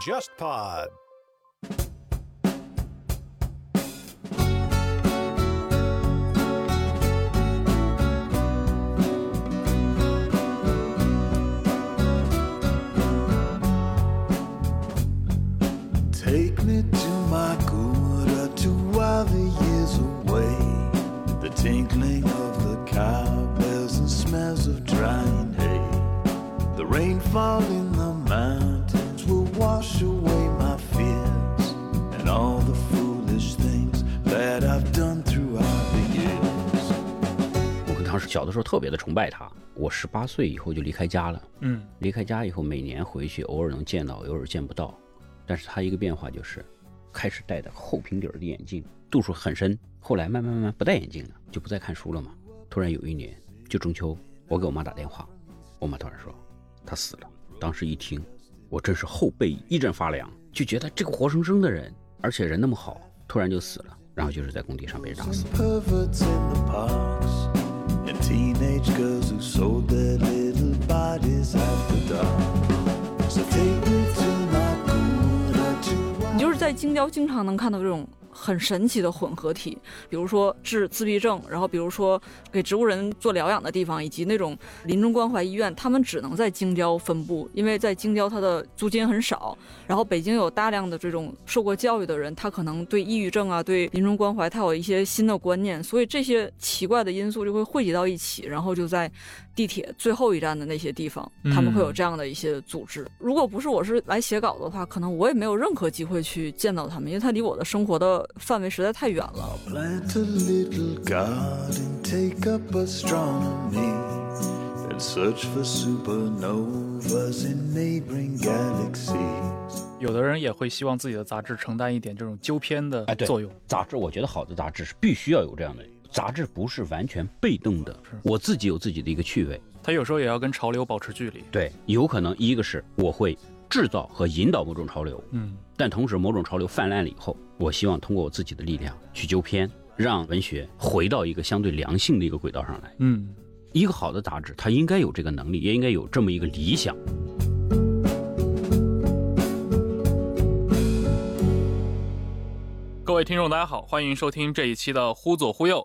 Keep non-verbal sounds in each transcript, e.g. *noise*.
JustPod。In the mountains will wash away my fears and all the foolish things that I've done throughout the years. 我跟当时小的时候特别的崇拜他。我十八岁以后就离开家了，嗯，离开家以后每年回去，偶尔能见到，偶尔见不到。但是他一个变化就是，开始戴的厚平底儿的眼镜，度数很深。后来慢慢慢慢不戴眼镜了，就不再看书了嘛。突然有一年，就中秋，我给我妈打电话，我妈突然说他死了。当时一听，我真是后背一阵发凉，就觉得这个活生生的人，而且人那么好，突然就死了，然后就是在工地上被人打死了。你就是在京郊经常能看到这种很神奇的混合体，比如说治自闭症，然后比如说给植物人做疗养的地方，以及那种临终关怀医院，他们只能在京郊分布，因为在京郊它的租金很少。然后北京有大量的这种受过教育的人，他可能对抑郁症啊，对临终关怀，他有一些新的观念，所以这些奇怪的因素就会汇集到一起，然后就在地铁最后一站的那些地方，他们会有这样的一些组织。如果不是我是来写稿的话，可能我也没有任何机会去见到他们，因为他离我的生活的范围实在太远了。plant a little garden, take up astronomy, and search for supernovas in neighboring galaxies. 有的人也会希望自己的杂志承担一点这种纠偏的作用。杂志，我觉得好的杂志是必须要有这样的。杂志不是完全被动的，我自己有自己的一个趣味。他有时候也要跟潮流保持距离。对，有可能一个是我会制造和引导某种潮流，嗯，但同时某种潮流泛滥了以后，我希望通过我自己的力量去纠偏，让文学回到一个相对良性的一个轨道上来。嗯，一个好的杂志，它应该有这个能力，也应该有这么一个理想。各位听众，大家好，欢迎收听这一期的《忽左忽右》。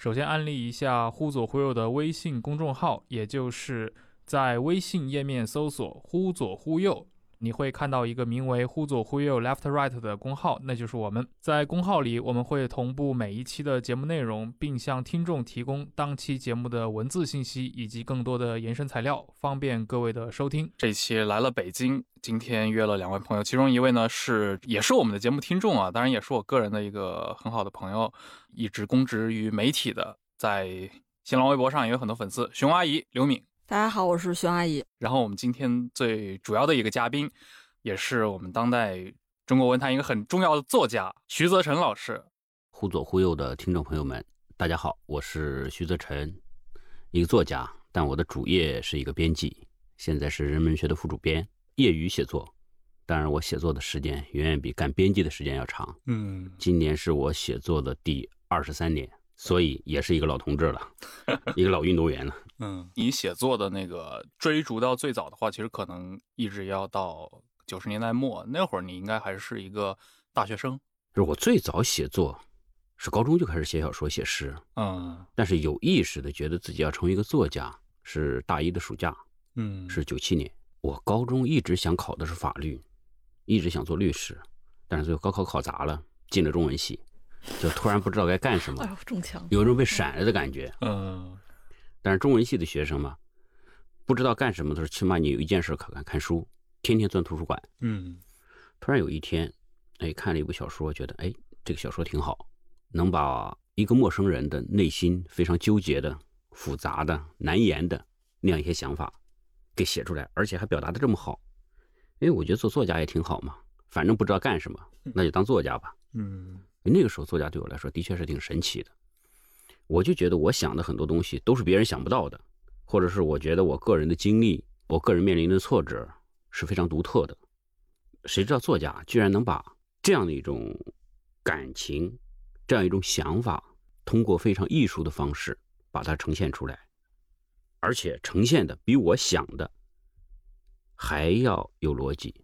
首先安利一下“忽左忽右”的微信公众号，也就是在微信页面搜索“忽左忽右”，你会看到一个名为“忽左忽右 Left Right” 的公号，那就是我们。在公号里，我们会同步每一期的节目内容，并向听众提供当期节目的文字信息以及更多的延伸材料，方便各位的收听。这期来了北京，今天约了两位朋友，其中一位呢是也是我们的节目听众啊，当然也是我个人的一个很好的朋友，一直公职于媒体的，在新浪微博上也有很多粉丝，熊阿姨刘敏。大家好，我是熊阿姨。然后我们今天最主要的一个嘉宾，也是我们当代中国文坛一个很重要的作家徐泽成老师。忽左忽右的听众朋友们，大家好，我是徐泽成，一个作家，但我的主业是一个编辑，现在是人文学的副主编，业余写作。当然，我写作的时间远远比干编辑的时间要长。嗯，今年是我写作的第二十三年，所以也是一个老同志了，*laughs* 一个老运动员了。嗯，你写作的那个追逐到最早的话，其实可能一直要到九十年代末那会儿，你应该还是一个大学生。就是我最早写作是高中就开始写小说、写诗，嗯但是有意识的觉得自己要成为一个作家是大一的暑假，嗯是九七年。我高中一直想考的是法律，一直想做律师，但是最后高考考砸了，进了中文系，就突然不知道该干什么，哎呦，中枪！有一种被闪了的感觉。嗯但是中文系的学生嘛，不知道干什么的时候，起码你有一件事可干，看书，天天钻图书馆。嗯突然有一天，哎，看了一部小说，觉得哎，这个小说挺好，能把一个陌生人的内心非常纠结的、复杂的、难言的那样一些想法给写出来，而且还表达的这么好。因为，我觉得做作家也挺好嘛，反正不知道干什么，那就当作家吧。嗯那个时候作家对我来说的确是挺神奇的，我就觉得我想的很多东西都是别人想不到的，或者是我觉得我个人的经历，我个人面临的挫折是非常独特的。谁知道作家居然能把这样的一种感情，这样一种想法，通过非常艺术的方式把它呈现出来。而且呈现的比我想的还要有逻辑，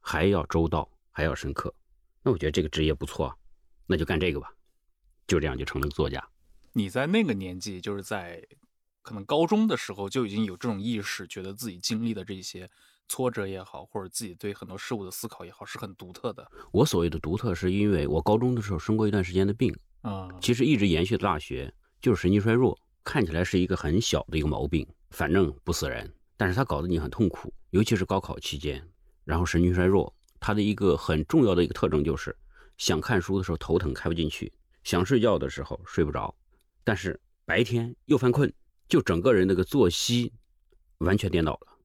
还要周到，还要深刻。那我觉得这个职业不错啊，那就干这个吧。就这样就成了个作家。你在那个年纪，就是在可能高中的时候就已经有这种意识，觉得自己经历的这些挫折也好，或者自己对很多事物的思考也好，是很独特的。我所谓的独特，是因为我高中的时候生过一段时间的病，啊、其实一直延续到大学，就是神经衰弱，看起来是一个很小的一个毛病，反正不死人，但是它搞得你很痛苦，尤其是高考期间，然后神经衰弱，它的一个很重要的一个特征就是，想看书的时候头疼开不进去，想睡觉的时候睡不着，但是白天又犯困，就整个人那个作息完全颠倒了。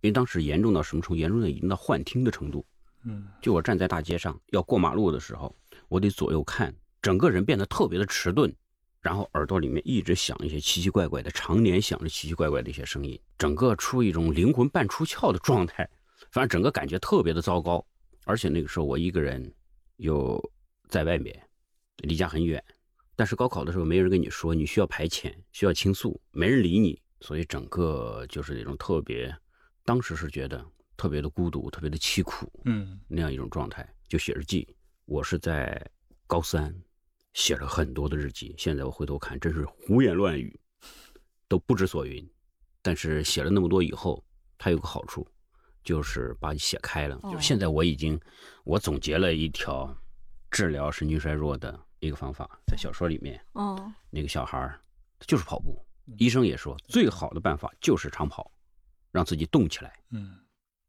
因为当时严重到什么程度？严重到已经到幻听的程度。嗯就我站在大街上要过马路的时候，我得左右看，整个人变得特别的迟钝，然后耳朵里面一直响一些奇奇怪怪的，常年响着奇奇怪怪的一些声音，整个处于一种灵魂半出窍的状态，反正整个感觉特别的糟糕。而且那个时候我一个人又在外面，离家很远，但是高考的时候没人跟你说你需要排遣，需要倾诉，没人理你，所以整个就是那种特别，当时是觉得特别的孤独，特别的凄苦。嗯那样一种状态，就写日记。我是在高三写了很多的日记，现在我回头看，真是胡言乱语，都不知所云。但是写了那么多以后，它有个好处，就是把你写开了。哦就是现在我已经，我总结了一条治疗神经衰弱的一个方法，在小说里面，哦，那个小孩儿就是跑步，医生也说最好的办法就是长跑，让自己动起来。嗯，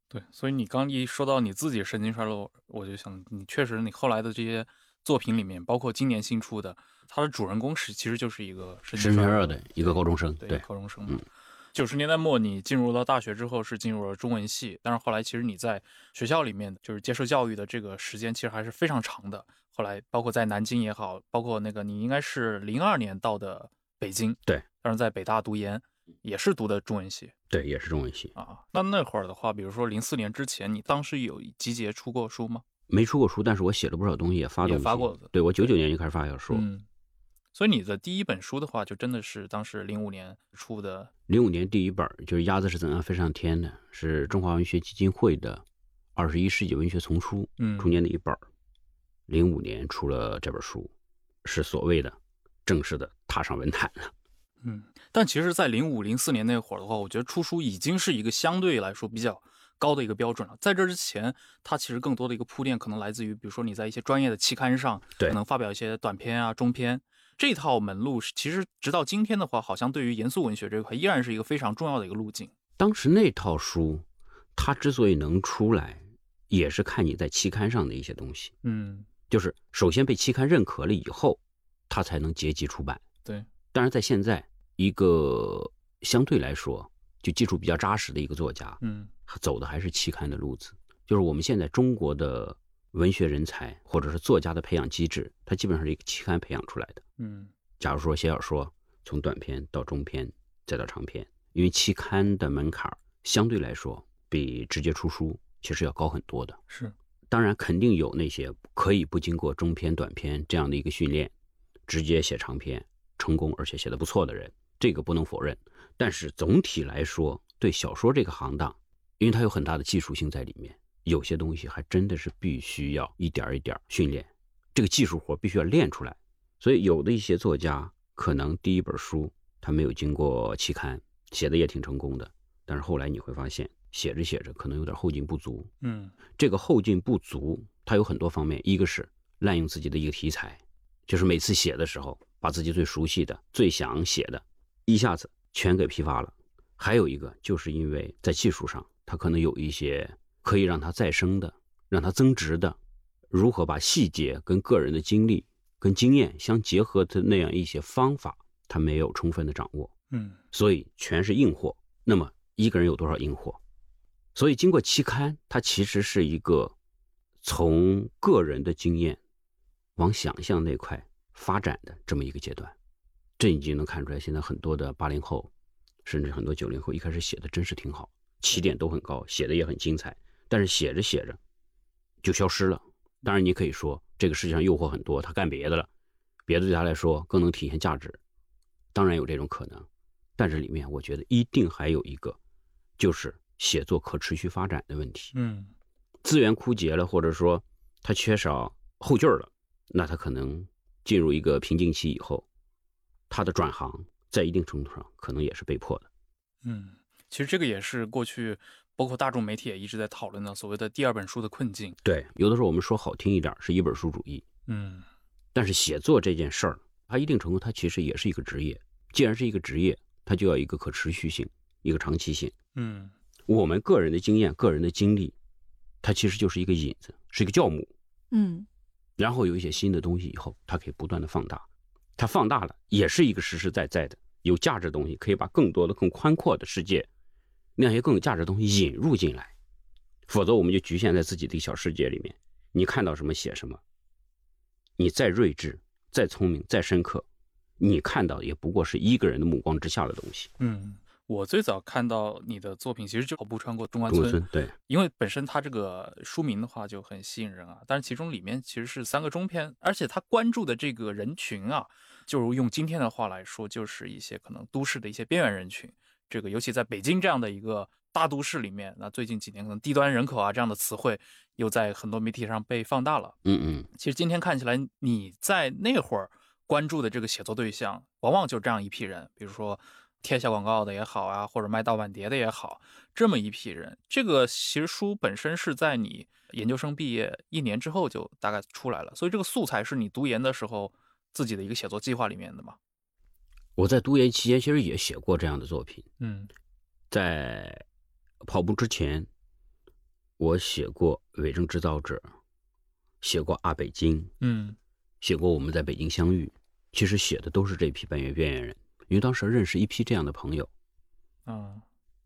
对。所以你刚一说到你自己神经衰弱，我就想，你确实你后来的这些作品里面，包括今年新出的，它的主人公是其实就是一个神神经衰弱的的一个高中生，对对，高中生嗯。九十年代末，你进入到大学之后是进入了中文系，但是后来其实你在学校里面就是接受教育的这个时间其实还是非常长的。后来包括在南京也好，包括那个你应该是零二年到的北京，对，但是在北大读研也是读的中文系对，也是中文系。啊。那那会儿的话，比如说零四年之前，你当时有集结出过书吗？没出过书，但是我写了不少东西，也发也。发过对我九九年就开始发小说，嗯，所以你的第一本书的话，就真的是当时零五年出的。零五年第一本就是《鸭子是怎样飞上天的》，是中华文学基金会的二十一世纪文学丛书嗯中间的一本。零五年出了这本书，是所谓的正式的踏上文坛了。嗯，但其实，在零五零四年那会儿的话，我觉得出书已经是一个相对来说比较高的一个标准了。在这之前，它其实更多的一个铺垫，可能来自于比如说你在一些专业的期刊上，对可能发表一些短篇啊、中篇这套门路是，其实直到今天的话，好像对于严肃文学这一块，依然是一个非常重要的一个路径。当时那套书，它之所以能出来，也是看你在期刊上的一些东西，嗯，就是首先被期刊认可了以后，它才能结集出版。对，但是，在现在一个相对来说就基础比较扎实的一个作家，嗯走的还是期刊的路子。就是我们现在中国的文学人才或者是作家的培养机制，它基本上是一个期刊培养出来的。嗯假如说写小说，从短篇到中篇再到长篇，因为期刊的门槛相对来说比直接出书其实要高很多的。是，当然，肯定有那些可以不经过中篇、短篇这样的一个训练，直接写长篇成功，而且写的不错的人，这个不能否认。但是总体来说，对小说这个行当，因为它有很大的技术性在里面，有些东西还真的是必须要一点一点训练，这个技术活必须要练出来。所以有的一些作家可能第一本书他没有经过期刊，写的也挺成功的，但是后来你会发现，写着写着可能有点后劲不足，嗯。这个后劲不足，它有很多方面，一个是滥用自己的一个题材，就是每次写的时候，把自己最熟悉的、最想写的，一下子全给批发了；还有一个，就是因为在技术上，他可能有一些可以让它再生的、让它增值的，如何把细节跟个人的经历、跟经验相结合的那样一些方法，他没有充分的掌握。嗯所以全是硬货。那么一个人有多少硬货？所以经过期刊，它其实是一个从个人的经验往想象那块发展的这么一个阶段。这已经能看出来，现在很多的八零后，甚至很多九零后，一开始写的真是挺好，起点都很高，写的也很精彩，但是写着写着就消失了。当然，你可以说这个世界上诱惑很多，他干别的了，别的对他来说更能体现价值，当然有这种可能。但是里面我觉得一定还有一个，就是写作可持续发展的问题。嗯资源枯竭了，或者说他缺少后劲儿了，那他可能进入一个瓶颈期以后，他的转行在一定程度上可能也是被迫的。嗯，其实这个也是过去包括大众媒体也一直在讨论的所谓的第二本书的困境。对，有的时候我们说好听一点是一本书主义，嗯但是写作这件事儿，它一定程度它其实也是一个职业。既然是一个职业，它就要一个可持续性，一个长期性。嗯我们个人的经验、个人的经历，它其实就是一个引子，是一个酵母。嗯然后有一些新的东西以后，它可以不断的放大，它放大了也是一个实实在在的有价值的东西，可以把更多的、更宽阔的世界，那些更有价值的东西引入进来，否则我们就局限在自己的小世界里面，你看到什么写什么，你再睿智、再聪明、再深刻，你看到也不过是一个人的目光之下的东西。嗯，我最早看到你的作品其实就《跑步穿过中关村中关》，村对，因为本身它这个书名的话就很吸引人啊，但是其中里面其实是三个中篇，而且他关注的这个人群啊，就如用今天的话来说，就是一些可能都市的一些边缘人群。这个尤其在北京这样的一个大都市里面，那最近几年可能低端人口啊这样的词汇又在很多媒体上被放大了。嗯嗯，其实今天看起来，你在那会儿关注的这个写作对象，往往就这样一批人，比如说贴小广告的也好啊，或者卖盗版碟的也好，这么一批人。这个其实书本身是在你研究生毕业一年之后就大概出来了，所以这个素材是你读研的时候自己的一个写作计划里面的嘛？我在读研期间其实也写过这样的作品。嗯在跑步之前，我写过《伪证制造者》，写过《阿北京》，嗯写过《我们在北京相遇》。其实写的都是这批边缘边缘人，因为当时认识一批这样的朋友。啊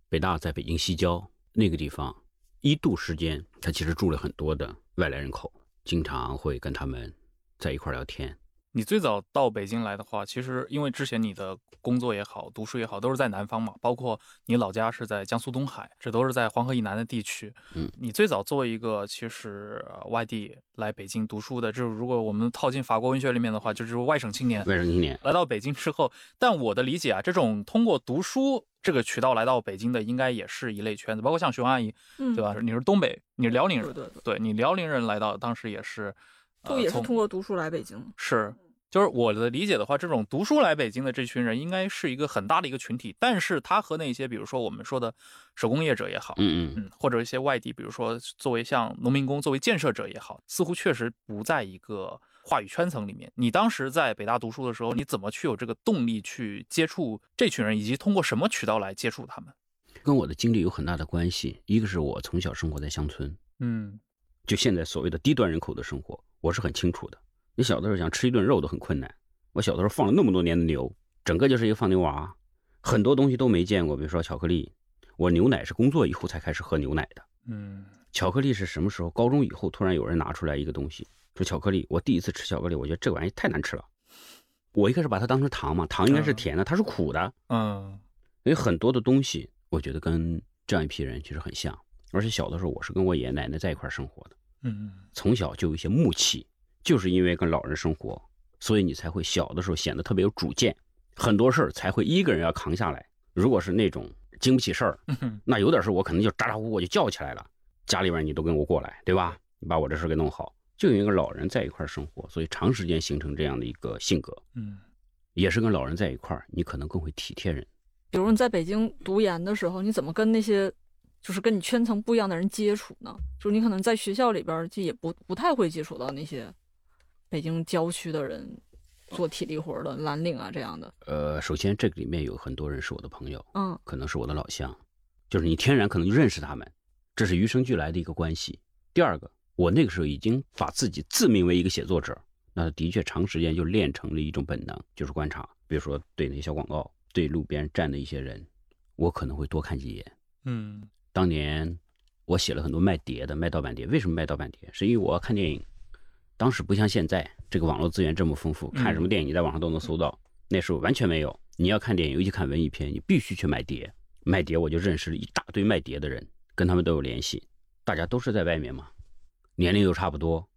北大在北京西郊那个地方，一度时间，他其实住了很多的外来人口，经常会跟他们在一块聊天。你最早到北京来的话，其实因为之前你的工作也好，读书也好，都是在南方嘛，包括你老家是在江苏东海，这都是在黄河以南的地区。嗯，你最早作为一个其实呃外地来北京读书的，就是如果我们套进法国文学里面的话，就是外省青年外省青年，来到北京之后，但我的理解啊，这种通过读书这个渠道来到北京的，应该也是一类圈子，包括像熊阿姨，嗯，对吧？你是东北，你是辽宁人，对对对，对你辽宁人来到当时也是，呃都也是通过读书来北京。是，就是我的理解的话，这种读书来北京的这群人，应该是一个很大的一个群体。但是他和那些比如说我们说的手工业者也好，嗯嗯，嗯，或者一些外地，比如说作为像农民工、作为建设者也好，似乎确实不在一个话语圈层里面。你当时在北大读书的时候，你怎么去有这个动力去接触这群人，以及通过什么渠道来接触他们？跟我的经历有很大的关系。一个是我从小生活在乡村，嗯就现在所谓的低端人口的生活，我是很清楚的。你小的时候想吃一顿肉都很困难。我小的时候放了那么多年的牛，整个就是一个放牛娃，很多东西都没见过，比如说巧克力。我牛奶是工作以后才开始喝牛奶的。嗯巧克力是什么时候？高中以后突然有人拿出来一个东西，说巧克力。我第一次吃巧克力，我觉得这玩意太难吃了。我一开始把它当成糖嘛，糖应该是甜的，它是苦的。嗯因为很多的东西，我觉得跟这样一批人其实很像。而且小的时候，我是跟我爷爷奶奶在一块生活的。嗯从小就有一些木气，就是因为跟老人生活，所以你才会小的时候显得特别有主见，很多事儿才会一个人要扛下来。如果是那种经不起事儿，嗯那有点事儿我可能就咋咋呼呼我就叫起来了，家里边你都跟我过来，对吧？你把我这事给弄好。就有一个老人在一块儿生活，所以长时间形成这样的一个性格，嗯也是跟老人在一块儿，你可能更会体贴人。比如你在北京读研的时候，你怎么跟那些就是跟你圈层不一样的人接触呢？就是你可能在学校里边儿就也不不太会接触到那些北京郊区的人做体力活的蓝领啊这样的。呃，首先这个里面有很多人是我的朋友，嗯可能是我的老乡，就是你天然可能就认识他们，这是与生俱来的一个关系。第二个，我那个时候已经把自己自命为一个写作者，那的确长时间就练成了一种本能，就是观察，比如说对那些小广告，对路边站的一些人，我可能会多看几眼。嗯当年我写了很多卖碟的，卖盗版碟。为什么卖盗版碟？是因为我要看电影，当时不像现在这个网络资源这么丰富，看什么电影你在网上都能搜到。那时候完全没有。你要看电影，尤其看文艺片，你必须去买碟。卖碟我就认识了一大堆卖碟的人，跟他们都有联系。大家都是在外面嘛，年龄都差不多，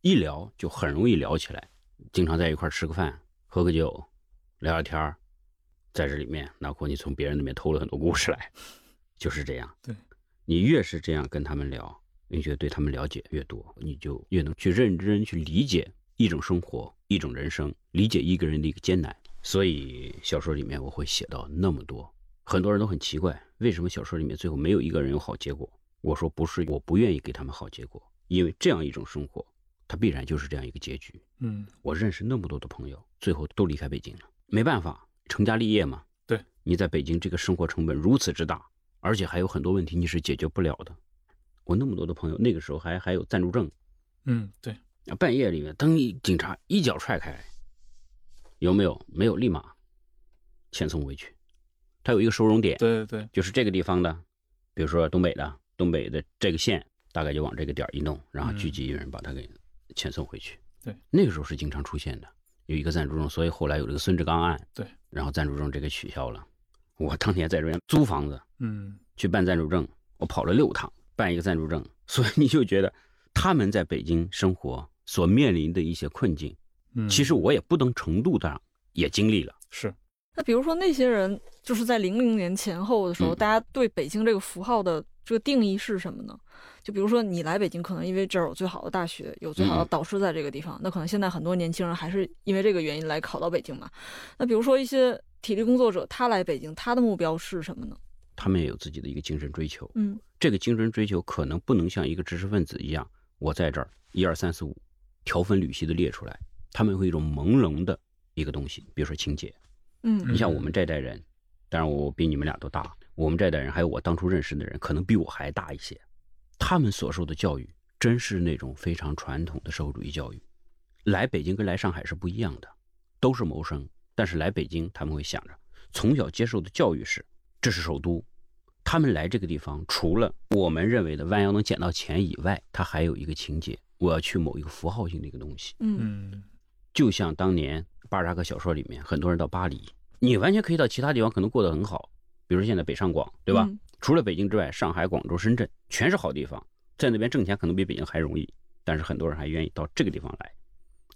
一聊就很容易聊起来，经常在一块吃个饭、喝个酒、聊聊天儿在这里面，那或你从别人那边偷了很多故事来，就是这样。对，你越是这样跟他们聊，你觉得对他们了解越多，你就越能去认真去理解一种生活、一种人生，理解一个人的一个艰难。所以小说里面我会写到那么多，很多人都很奇怪，为什么小说里面最后没有一个人有好结果？我说不是，我不愿意给他们好结果，因为这样一种生活，它必然就是这样一个结局。嗯，我认识那么多的朋友，最后都离开北京了，没办法，成家立业嘛。对，你在北京这个生活成本如此之大，而且还有很多问题你是解决不了的。我那么多的朋友，那个时候还还有暂住证，嗯，对，啊，半夜里面灯一警察一脚踹开，有没有？没有，立马遣送回去。他有一个收容点，对对对，就是这个地方的，比如说东北的，东北的这个县，大概就往这个点一弄，然后聚集一人把他给遣送回去。对，那个时候是经常出现的，有一个暂住证，所以后来有这个孙志刚案。对，然后暂住证这个取消了。我当年在这边租房子嗯，去办暂住证，我跑了六趟办一个暂住证，所以你就觉得他们在北京生活所面临的一些困境，嗯其实我也不同程度上也经历了。是，那比如说那些人，就是在零零年前后的时候，嗯大家对北京这个符号的这个定义是什么呢？就比如说你来北京，可能因为这儿有最好的大学，有最好的嗯导师在这个地方，那可能现在很多年轻人还是因为这个原因来考到北京嘛。那比如说一些体力工作者，他来北京，他的目标是什么呢？他们也有自己的一个精神追求，嗯这个精神追求可能不能像一个知识分子一样，我在这儿一二三四五条分缕析的列出来，他们会有一种朦胧的一个东西，比如说情节。嗯你像我们这代人，当然我比你们俩都大，我们这代人还有我当初认识的人，可能比我还大一些。他们所受的教育真是那种非常传统的社会主义教育。来北京跟来上海是不一样的，都是谋生，但是来北京他们会想着，从小接受的教育是这是首都，他们来这个地方，除了我们认为的弯腰能捡到钱以外，他还有一个情节，我要去某一个符号性的一个东西。嗯嗯，就像当年巴尔扎克小说里面，很多人到巴黎，你完全可以到其他地方，可能过得很好，比如现在北上广，对吧？嗯除了北京之外，上海、广州、深圳全是好地方，在那边挣钱可能比北京还容易，但是很多人还愿意到这个地方来，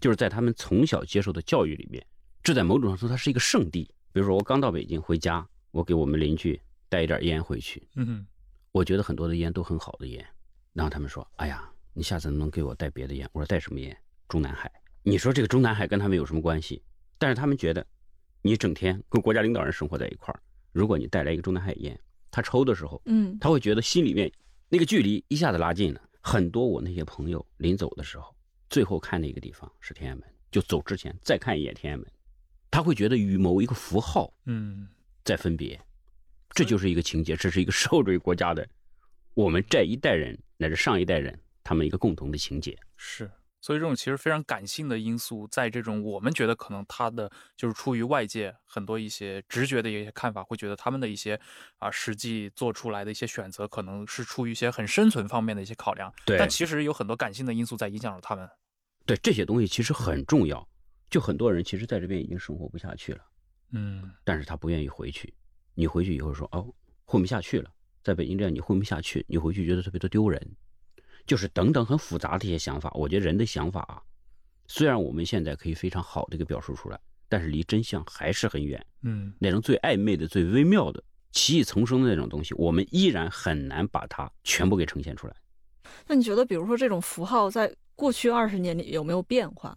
就是在他们从小接受的教育里面，这在某种程度上它是一个圣地。比如说我刚到北京回家，我给我们邻居带一点烟回去，嗯我觉得很多的烟都很好的烟，然后他们说：“哎呀，你下次能不能给我带别的烟？”我说：“带什么烟？中南海。”你说这个中南海跟他们有什么关系？但是他们觉得，你整天跟国家领导人生活在一块儿，如果你带来一个中南海烟，他抽的时候，嗯他会觉得心里面那个距离一下子拉近了。很多我那些朋友临走的时候，最后看的一个地方是天安门，就走之前再看一眼天安门，他会觉得与某一个符号嗯，在分别，这就是一个情节，这是一个社会主义国家的我们这一代人乃至上一代人他们一个共同的情节。是。所以这种其实非常感性的因素，在这种我们觉得可能他的就是出于外界很多一些直觉的一些看法，会觉得他们的一些啊实际做出来的一些选择，可能是出于一些很生存方面的一些考量。对但其实有很多感性的因素在影响着他们。对这些东西其实很重要，就很多人其实在这边已经生活不下去了，嗯但是他不愿意回去。你回去以后说哦混不下去了，在北京这样你混不下去，你回去觉得特别的丢人，就是等等很复杂的一些想法。我觉得人的想法啊，虽然我们现在可以非常好的一个表述出来，但是离真相还是很远。嗯那种最暧昧的、最微妙的、奇异丛生的那种东西，我们依然很难把它全部给呈现出来。那你觉得，比如说这种符号在过去二十年里有没有变化？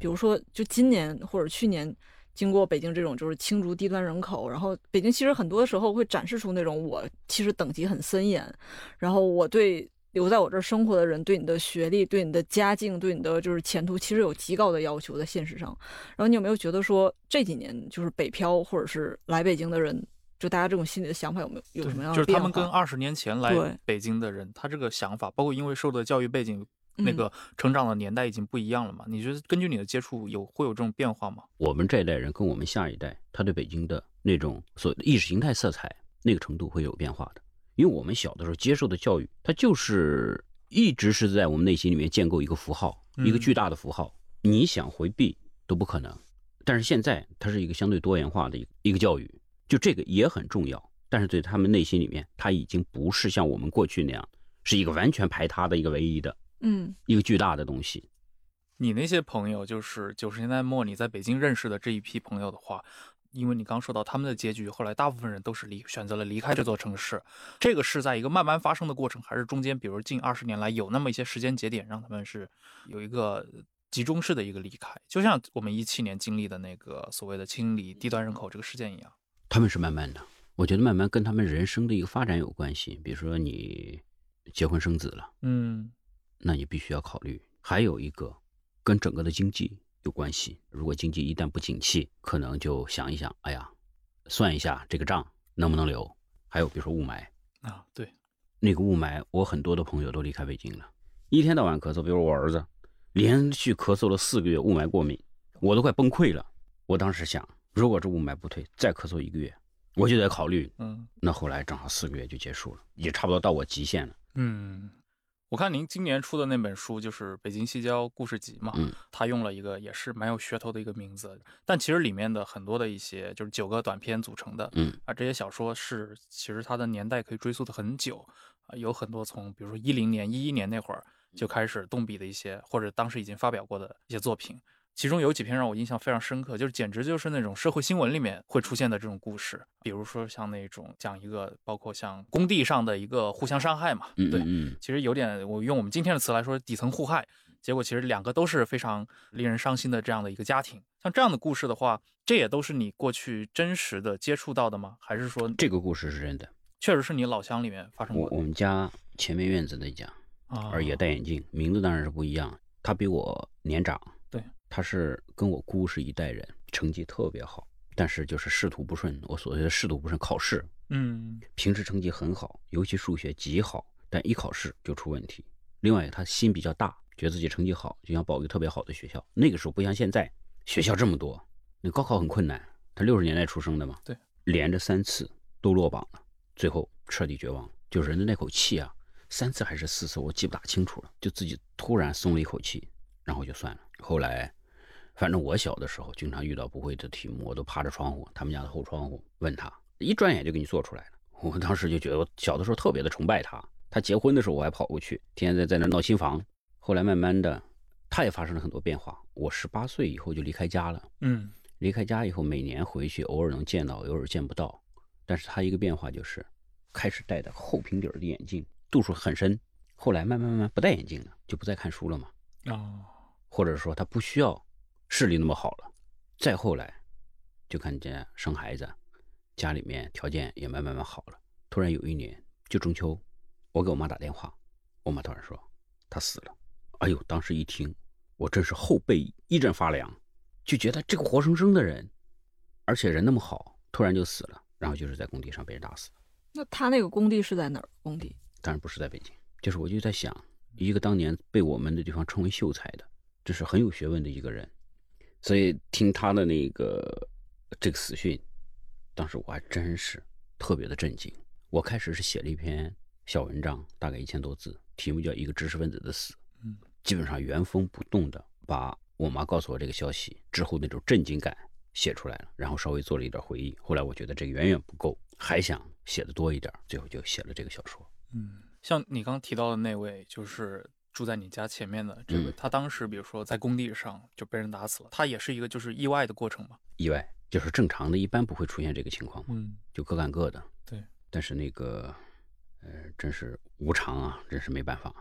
比如说，就今年或者去年，经过北京这种就是清除低端人口，然后北京其实很多时候会展示出那种我其实等级很森严，然后我对留在我这儿生活的人，对你的学历、对你的家境、对你的就是前途，其实有极高的要求在现实上。然后你有没有觉得说这几年就是北漂或者是来北京的人，就大家这种心里的想法有没有有什么样就是？他们跟二十年前来北京的人，他这个想法，包括因为受的教育背景，那嗯个成长的年代已经不一样了嘛？你觉得根据你的接触有会有这种变化吗？我们这一代人跟我们下一代，他对北京的那种所谓的意识形态色彩，那个程度会有变化的。因为我们小的时候接受的教育，它就是一直是在我们内心里面建构一个符号，嗯一个巨大的符号，你想回避都不可能。但是现在它是一个相对多元化的一个一个教育，就这个也很重要。但是对他们内心里面，它已经不是像我们过去那样，是一个完全排他的一个唯一的嗯一个巨大的东西。你那些朋友，就是九十年代末你在北京认识的这一批朋友的话，因为你刚说到他们的结局，后来大部分人都是离选择了离开这座城市。这个是在一个慢慢发生的过程，还是中间，比如近二十年来有那么一些时间节点，让他们是有一个集中式的一个离开，就像我们一七年经历的那个所谓的清理低端人口这个事件一样。他们是慢慢的，我觉得慢慢跟他们人生的一个发展有关系。比如说你结婚生子了，嗯那你必须要考虑。还有一个跟整个的经济有关系。如果经济一旦不景气，可能就想一想，哎呀，算一下这个账能不能留。还有比如说雾霾，啊，对，那个雾霾，我很多的朋友都离开北京了，一天到晚咳嗽。比如我儿子，连续咳嗽了四个月，雾霾过敏，我都快崩溃了。我当时想，如果这雾霾不退，再咳嗽一个月，我就得考虑。嗯那后来正好四个月就结束了，也差不多到我极限了。嗯。我看您今年出的那本书就是《北京西郊故事集》嘛，嗯他用了一个也是蛮有噱头的一个名字，但其实里面的很多的一些就是九个短篇组成的，嗯啊，这些小说是其实它的年代可以追溯的很久啊，有很多从比如说一零年、一一年那会儿就开始动笔的一些，或者当时已经发表过的一些作品。其中有几篇让我印象非常深刻，就是简直就是那种社会新闻里面会出现的这种故事，比如说像那种讲一个，包括像工地上的一个互相伤害嘛，对，其实有点，我用我们今天的词来说，底层互害。结果其实两个都是非常令人伤心的这样的一个家庭。像这样的故事的话，这也都是你过去真实的接触到的吗？还是说这个故事是真的。确实是你老乡里面发生我过的？我们家前面院子那家，啊，而也戴眼镜，名字当然是不一样。他比我年长，对，他是跟我姑是一代人，成绩特别好，但是就是仕途不顺。我所谓的仕途不顺，考试嗯平时成绩很好，尤其数学极好，但一考试就出问题。另外，他心比较大，觉得自己成绩好，就想报一个特别好的学校。那个时候不像现在，学校这么多，那高考很困难。他六十年代出生的嘛，对，连着三次都落榜了，最后彻底绝望。就是人的那口气啊，三次还是四次，我记不大清楚了，就自己突然松了一口气，然后就算了。后来，反正我小的时候经常遇到不会的题目，我都趴着窗户，他们家的后窗户问他，一转眼就给你做出来了。*laughs* 我当时就觉得，我小的时候特别的崇拜他。他结婚的时候，我还跑过去，天天在在那闹新房。后来慢慢的，他也发生了很多变化。我十八岁以后就离开家了，嗯离开家以后，每年回去偶尔能见到，偶尔见不到。但是他一个变化就是，开始戴的厚平底儿的眼镜，度数很深。后来慢慢慢慢不戴眼镜了，就不再看书了嘛。哦或者说他不需要视力那么好了。再后来，就看见生孩子，家里面条件也慢慢慢好了。突然有一年，就中秋，我给我妈打电话，我妈突然说她死了。哎呦，当时一听，我真是后背一阵发凉，就觉得这个活生生的人，而且人那么好，突然就死了，然后就是在工地上被人打死。那他那个工地是在哪儿？工地？当然不是在北京，就是我就在想，一个当年被我们的地方称为秀才的，这是很有学问的一个人，所以听他的那个这个死讯，当时我还真是特别的震惊。我开始是写了一篇小文章，大概一千多字，题目叫《一个知识分子的死》，嗯，基本上原封不动的把我妈告诉我这个消息之后那种震惊感写出来了，然后稍微做了一点回忆。后来我觉得这个远远不够，还想写的多一点，最后就写了这个小说。嗯，像你刚提到的那位，就是住在你家前面的这个，嗯他当时比如说在工地上就被人打死了，他也是一个就是意外的过程嘛？意外，就是正常的，一般不会出现这个情况嘛，嗯就各干各的。对，但是那个，呃，真是无常啊，真是没办法。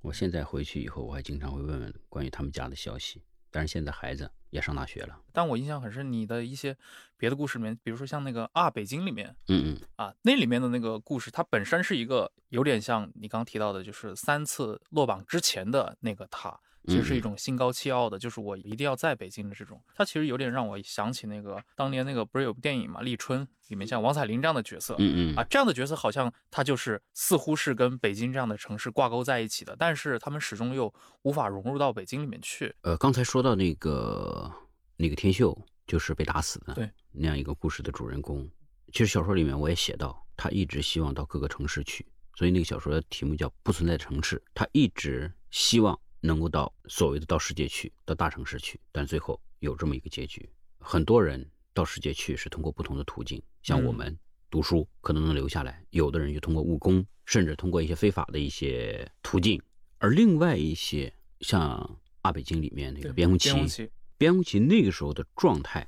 我现在回去以后，我还经常会问问关于他们家的消息。但是现在孩子也上大学了，但我印象很深，你的一些别的故事里面，比如说像那个啊北京里面嗯嗯，啊，那里面的那个故事，它本身是一个有点像你刚提到的，就是三次落榜之前的那个他，其实是一种心高气傲的，就是我一定要在北京的这种。他其实有点让我想起那个当年那个不是有部电影嘛，《立春》里面像王彩玲这样的角色，嗯嗯啊，这样的角色好像他就是似乎是跟北京这样的城市挂钩在一起的，但是他们始终又无法融入到北京里面去。呃，刚才说到那个那个天秀，就是被打死的，对，那样一个故事的主人公。其实小说里面我也写到，他一直希望到各个城市去，所以那个小说的题目叫《不存在城市》。他一直希望能够到所谓的到世界去，到大城市去，但最后有这么一个结局。很多人到世界去是通过不同的途径，像我嗯。们读书可能能留下来，有的人就通过务工，甚至通过一些非法的一些途径，而另外一些像阿北京里面那个边红旗，边红旗，边红旗那个时候的状态，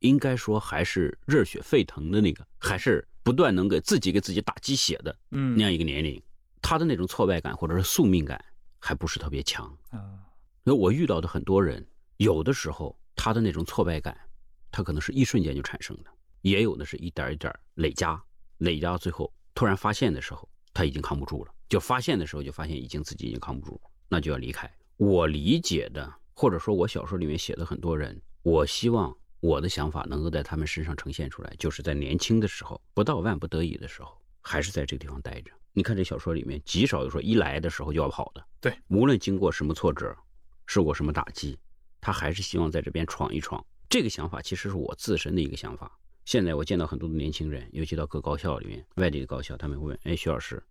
应该说还是热血沸腾的那个，还是不断能给自己给自己打鸡血的嗯。那样一个年龄，他的那种挫败感或者是宿命感还不是特别强。啊那我遇到的很多人，有的时候他的那种挫败感，他可能是一瞬间就产生的，也有的是一点一点累加，累加到最后突然发现的时候，他已经扛不住了。就发现的时候就发现已经自己已经扛不住了，那就要离开。我理解的，或者说我小说里面写的很多人，我希望我的想法能够在他们身上呈现出来，就是在年轻的时候，不到万不得已的时候，还是在这个地方待着。你看这小说里面极少有说一来的时候就要跑的，对，无论经过什么挫折，受过什么打击，他还是希望在这边闯一闯。这个想法其实是我自身的一个想法。现在我见到很多的年轻人，尤其到各高校里面，外地的高校，他们会问：“哎，徐老师，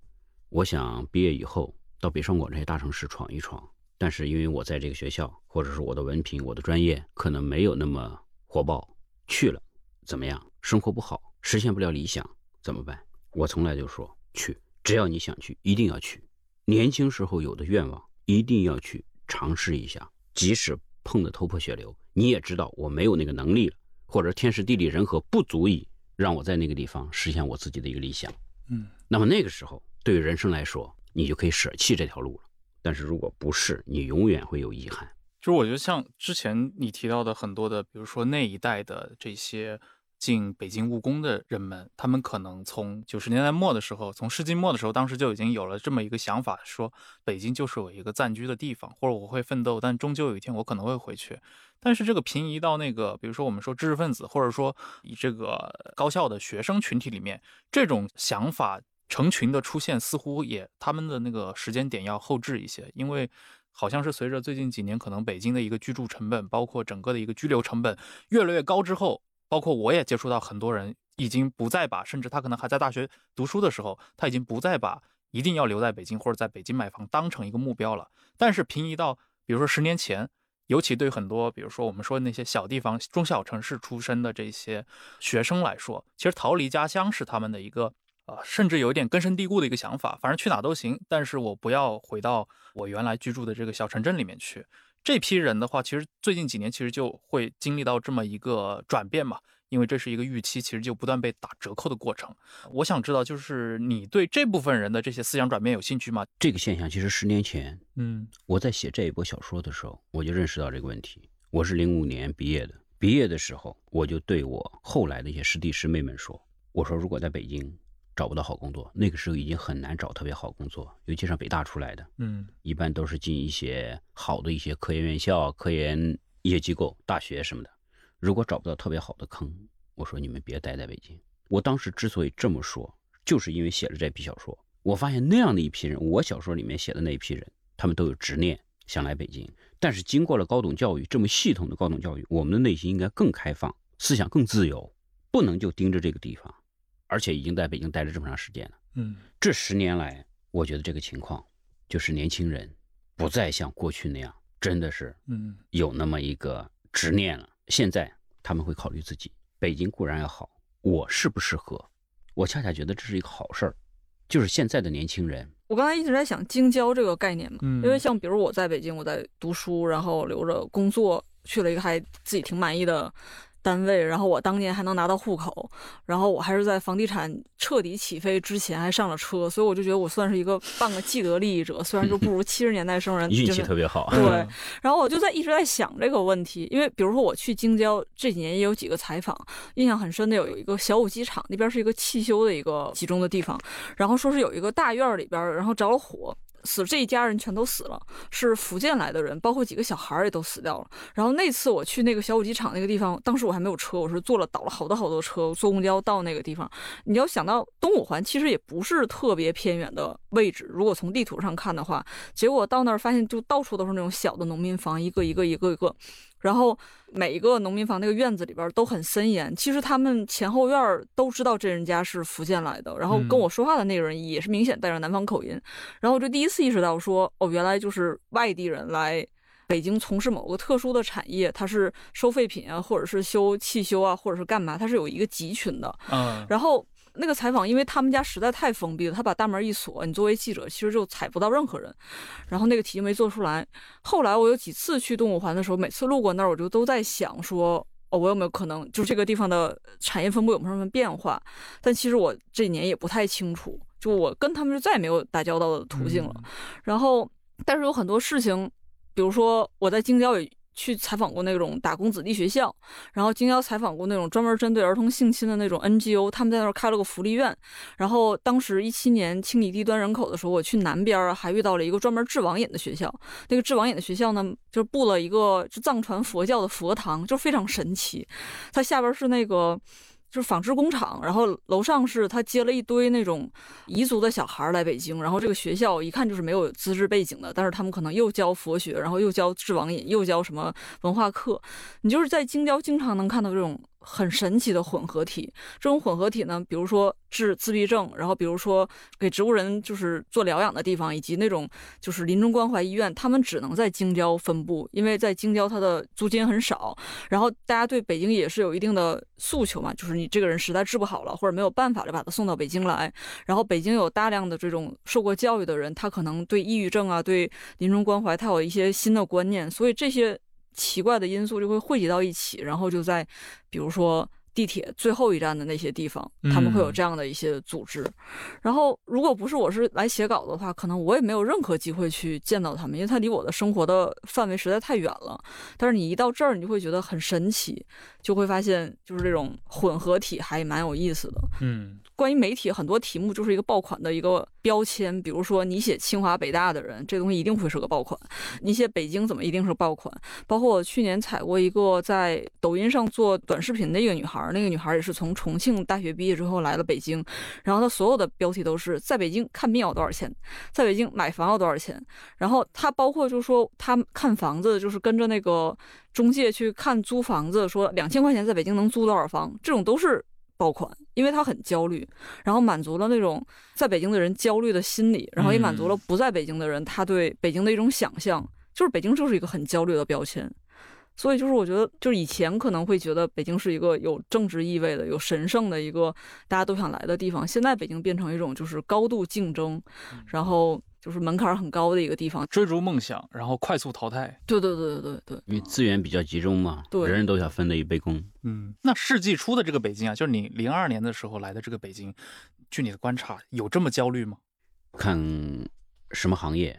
我想毕业以后到北上广这些大城市闯一闯，但是因为我在这个学校，或者是我的文凭、我的专业可能没有那么火爆，去了怎么样？生活不好，实现不了理想，怎么办？”我从来就说去，只要你想去，一定要去。年轻时候有的愿望，一定要去尝试一下，即使碰得头破血流，你也知道我没有那个能力了，或者天时地利人和不足以让我在那个地方实现我自己的一个理想。嗯那么那个时候，对于人生来说，你就可以舍弃这条路了。但是如果不是，你永远会有遗憾。就是我觉得像之前你提到的很多的，比如说那一代的这些进北京务工的人们，他们可能从九十年代末的时候，从世纪末的时候，当时就已经有了这么一个想法，说北京就是我一个暂居的地方，或者我会奋斗，但终究有一天我可能会回去。但是这个平移到那个，比如说我们说知识分子，或者说以这个高校的学生群体里面，这种想法成群的出现，似乎也他们的那个时间点要后置一些，因为好像是随着最近几年可能北京的一个居住成本，包括整个的一个居留成本越来越高之后，包括我也接触到很多人已经不再把，甚至他可能还在大学读书的时候，他已经不再把一定要留在北京或者在北京买房当成一个目标了。但是平移到比如说十年前，尤其对很多比如说我们说那些小地方、中小城市出身的这些学生来说，其实逃离家乡是他们的一个。啊，甚至有一点根深蒂固的一个想法，反正去哪都行，但是我不要回到我原来居住的这个小城镇里面去。这批人的话，其实最近几年其实就会经历到这么一个转变嘛，因为这是一个预期，其实就不断被打折扣的过程。我想知道，就是你对这部分人的这些思想转变有兴趣吗？这个现象其实十年前嗯我在写这一波小说的时候，我就认识到这个问题。我是零五年毕业的，毕业的时候我就对我后来的一些师弟师妹们说：“我说如果在北京找不到好工作，那个时候已经很难找特别好工作，尤其是北大出来的，嗯一般都是进一些好的一些科研院校、科研一些机构、大学什么的。如果找不到特别好的坑，我说你们别待在北京。我当时之所以这么说，就是因为写了这批小说，我发现那样的一批人，我小说里面写的那一批人，他们都有执念，想来北京。但是经过了高等教育这么系统的高等教育，我们的内心应该更开放，思想更自由，不能就盯着这个地方。而且已经在北京待了这么长时间了。嗯这十年来，我觉得这个情况就是年轻人不再像过去那样，真的是嗯有那么一个执念了。现在他们会考虑自己，北京固然要好，我适不适合？我恰恰觉得这是一个好事儿，就是现在的年轻人，我刚才一直在想京郊这个概念嘛，嗯因为像比如我在北京，我在读书，然后留着工作，去了一个还自己挺满意的单位，然后我当年还能拿到户口，然后我还是在房地产彻底起飞之前还上了车，所以我就觉得我算是一个半个既得利益者，虽然就不如七十年代生人 *laughs* 运就是气特别好。对，然后我就在一直在想这个问题，因为比如说我去京郊这几年也有几个采访，印象很深的有有一个小武机场那边是一个汽修的一个集中的地方，然后说是有一个大院儿里边儿，然后着了火。死这一家人全都死了，是福建来的人，包括几个小孩儿也都死掉了。然后那次我去那个小武机场那个地方，当时我还没有车，我是坐了倒了好多好多车，坐公交到那个地方。你要想到东五环其实也不是特别偏远的位置，如果从地图上看的话，结果到那儿发现就到处都是那种小的农民房，一个一个一个一个，然后每一个农民房那个院子里边都很森严。其实他们前后院儿都知道这人家是福建来的，然后跟嗯我说话的那个人也是明显带着南方口音，然后我就第一次意识到说，哦，原来就是外地人来。北京从事某个特殊的产业，他是收废品啊，或者是修汽修啊，或者是干嘛，他是有一个集群的。嗯然后那个采访，因为他们家实在太封闭了，他把大门一锁，你作为记者其实就采不到任何人。然后那个题就没做出来。后来我有几次去动物环的时候，每次路过那儿，我就都在想说，哦，我有没有可能就这个地方的产业分布有没有什么变化？但其实我这几年也不太清楚，就我跟他们就再也没有打交道的途径了。然后，但是有很多事情，比如说我在京郊也。去采访过那种打工子弟学校，然后京郊采访过那种专门针对儿童性侵的那种 NGO，他们在那儿开了个福利院。然后当时一七年清理低端人口的时候，我去南边还遇到了一个专门治网瘾的学校。那个治网瘾的学校呢，就布了一个藏传佛教的佛堂，就非常神奇。它下边是那个。就是纺织工厂，然后楼上是他接了一堆那种彝族的小孩来北京，然后这个学校一看就是没有资质背景的，但是他们可能又教佛学，然后又教治网瘾，又教什么文化课，你就是在京郊经常能看到这种。很神奇的混合体，这种混合体呢，比如说治自闭症，然后比如说给植物人就是做疗养的地方，以及那种就是临终关怀医院，他们只能在京郊分布，因为在京郊它的租金很少，然后大家对北京也是有一定的诉求嘛，就是你这个人实在治不好了，或者没有办法就，把他送到北京来，然后北京有大量的这种受过教育的人，他可能对抑郁症啊，对临终关怀，他有一些新的观念，所以这些。奇怪的因素就会汇集到一起，然后就在，比如说地铁最后一站的那些地方，他们会有这样的一些组织。然后，如果不是我是来写稿的话，可能我也没有任何机会去见到他们，因为他离我的生活的范围实在太远了。但是你一到这儿，你就会觉得很神奇，就会发现就是这种混合体还蛮有意思的。嗯。关于媒体很多题目就是一个爆款的一个标签，比如说你写清华北大的人，这东西一定会是个爆款；你写北京怎么一定是爆款？包括我去年采过一个在抖音上做短视频的一个女孩，那个女孩也是从重庆大学毕业之后来了北京，然后她所有的标题都是在北京看病要多少钱，在北京买房要多少钱，然后她包括就说她看房子就是跟着那个中介去看租房子，说两千块钱在北京能租多少房，这种都是。爆款，因为他很焦虑，然后满足了那种在北京的人焦虑的心理，然后也满足了不在北京的人他对北京的一种想象，就是北京就是一个很焦虑的标签。所以就是我觉得，就是以前可能会觉得北京是一个有政治意味的、有神圣的一个大家都想来的地方，现在北京变成一种就是高度竞争，然后。就是门槛很高的一个地方，追逐梦想，然后快速淘汰。对对对对对对，因为资源比较集中嘛，对，人人都想分得一杯羹。嗯，那世纪初的这个北京啊，就是你零二年的时候来的这个北京，据你的观察，有这么焦虑吗？看什么行业？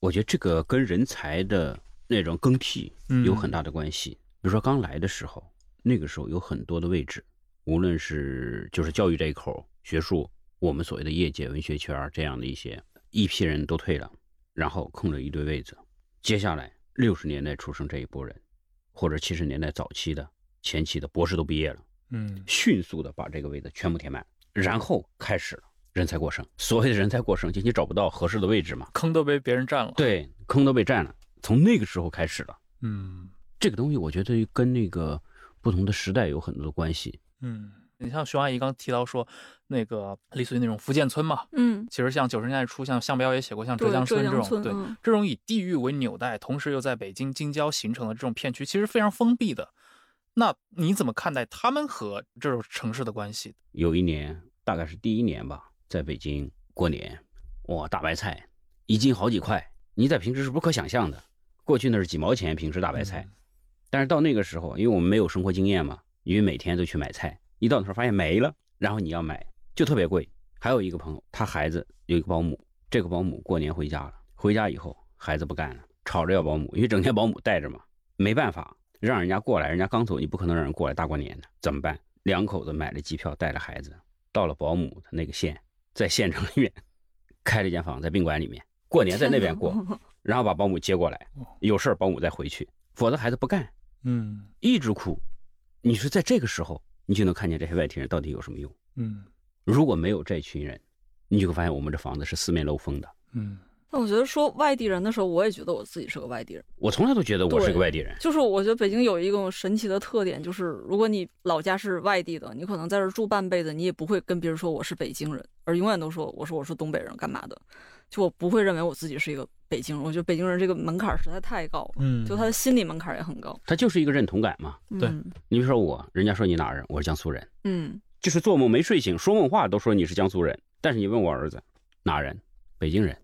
我觉得这个跟人才的那种更替有很大的关系。比如说刚来的时候，那个时候有很多的位置，无论是就是教育这一口、学术，我们所谓的业界、文学圈这样的一些。一批人都退了，然后空了一堆位子。接下来六十年代出生这一波人，或者七十年代早期的、前期的博士都毕业了，嗯，迅速的把这个位子全部填满，然后开始了人才过剩。所谓的人才过剩，就你找不到合适的位置嘛，坑都被别人占了。对，坑都被占了。从那个时候开始了，嗯，这个东西我觉得跟那个不同的时代有很多的关系，嗯。你像熊阿姨刚提到说，那个类似于那种福建村嘛，嗯，其实像九十年代初，像项彪也写过像浙江村这种，对，这种以地域为纽带，同时又在北京京郊形成的这种片区，其实非常封闭的。那你怎么看待他们和这种城市的关系？有一年，大概是第一年吧，在北京过年，哇，大白菜一斤好几块，你在平时是不可想象的。过去那是几毛钱平时大白菜，但是到那个时候，因为我们没有生活经验嘛，因为每天都去买菜。一到那儿发现没了，然后你要买就特别贵。还有一个朋友，他孩子有一个保姆，这个保姆过年回家了，回家以后孩子不干了，吵着要保姆，因为整天保姆带着嘛，没办法让人家过来，人家刚走，你不可能让人过来大过年的，怎么办？两口子买了机票，带着孩子到了保姆的那个县，在县城里面开了一间房，在宾馆里面过年，在那边过，然后把保姆接过来，有事保姆再回去，否则孩子不干，嗯，一直哭。你说在这个时候。你就能看见这些外地人到底有什么用？嗯，如果没有这群人，你就会发现我们这房子是四面漏风的。嗯，那我觉得说外地人的时候，我也觉得我自己是个外地人。我从来都觉得我是个外地人。就是我觉得北京有一个神奇的特点，就是如果你老家是外地的，你可能在这住半辈子，你也不会跟别人说我是北京人，而永远都说我说我是东北人，干嘛的？就我不会认为我自己是一个北京人。我觉得北京人这个门槛实在太高了。嗯，就他的心理门槛也很高。他就是一个认同感嘛。对，你比如说我，人家说你哪人，我是江苏人。嗯，就是做梦没睡醒，说梦话都说你是江苏人。但是你问我儿子哪人，北京人，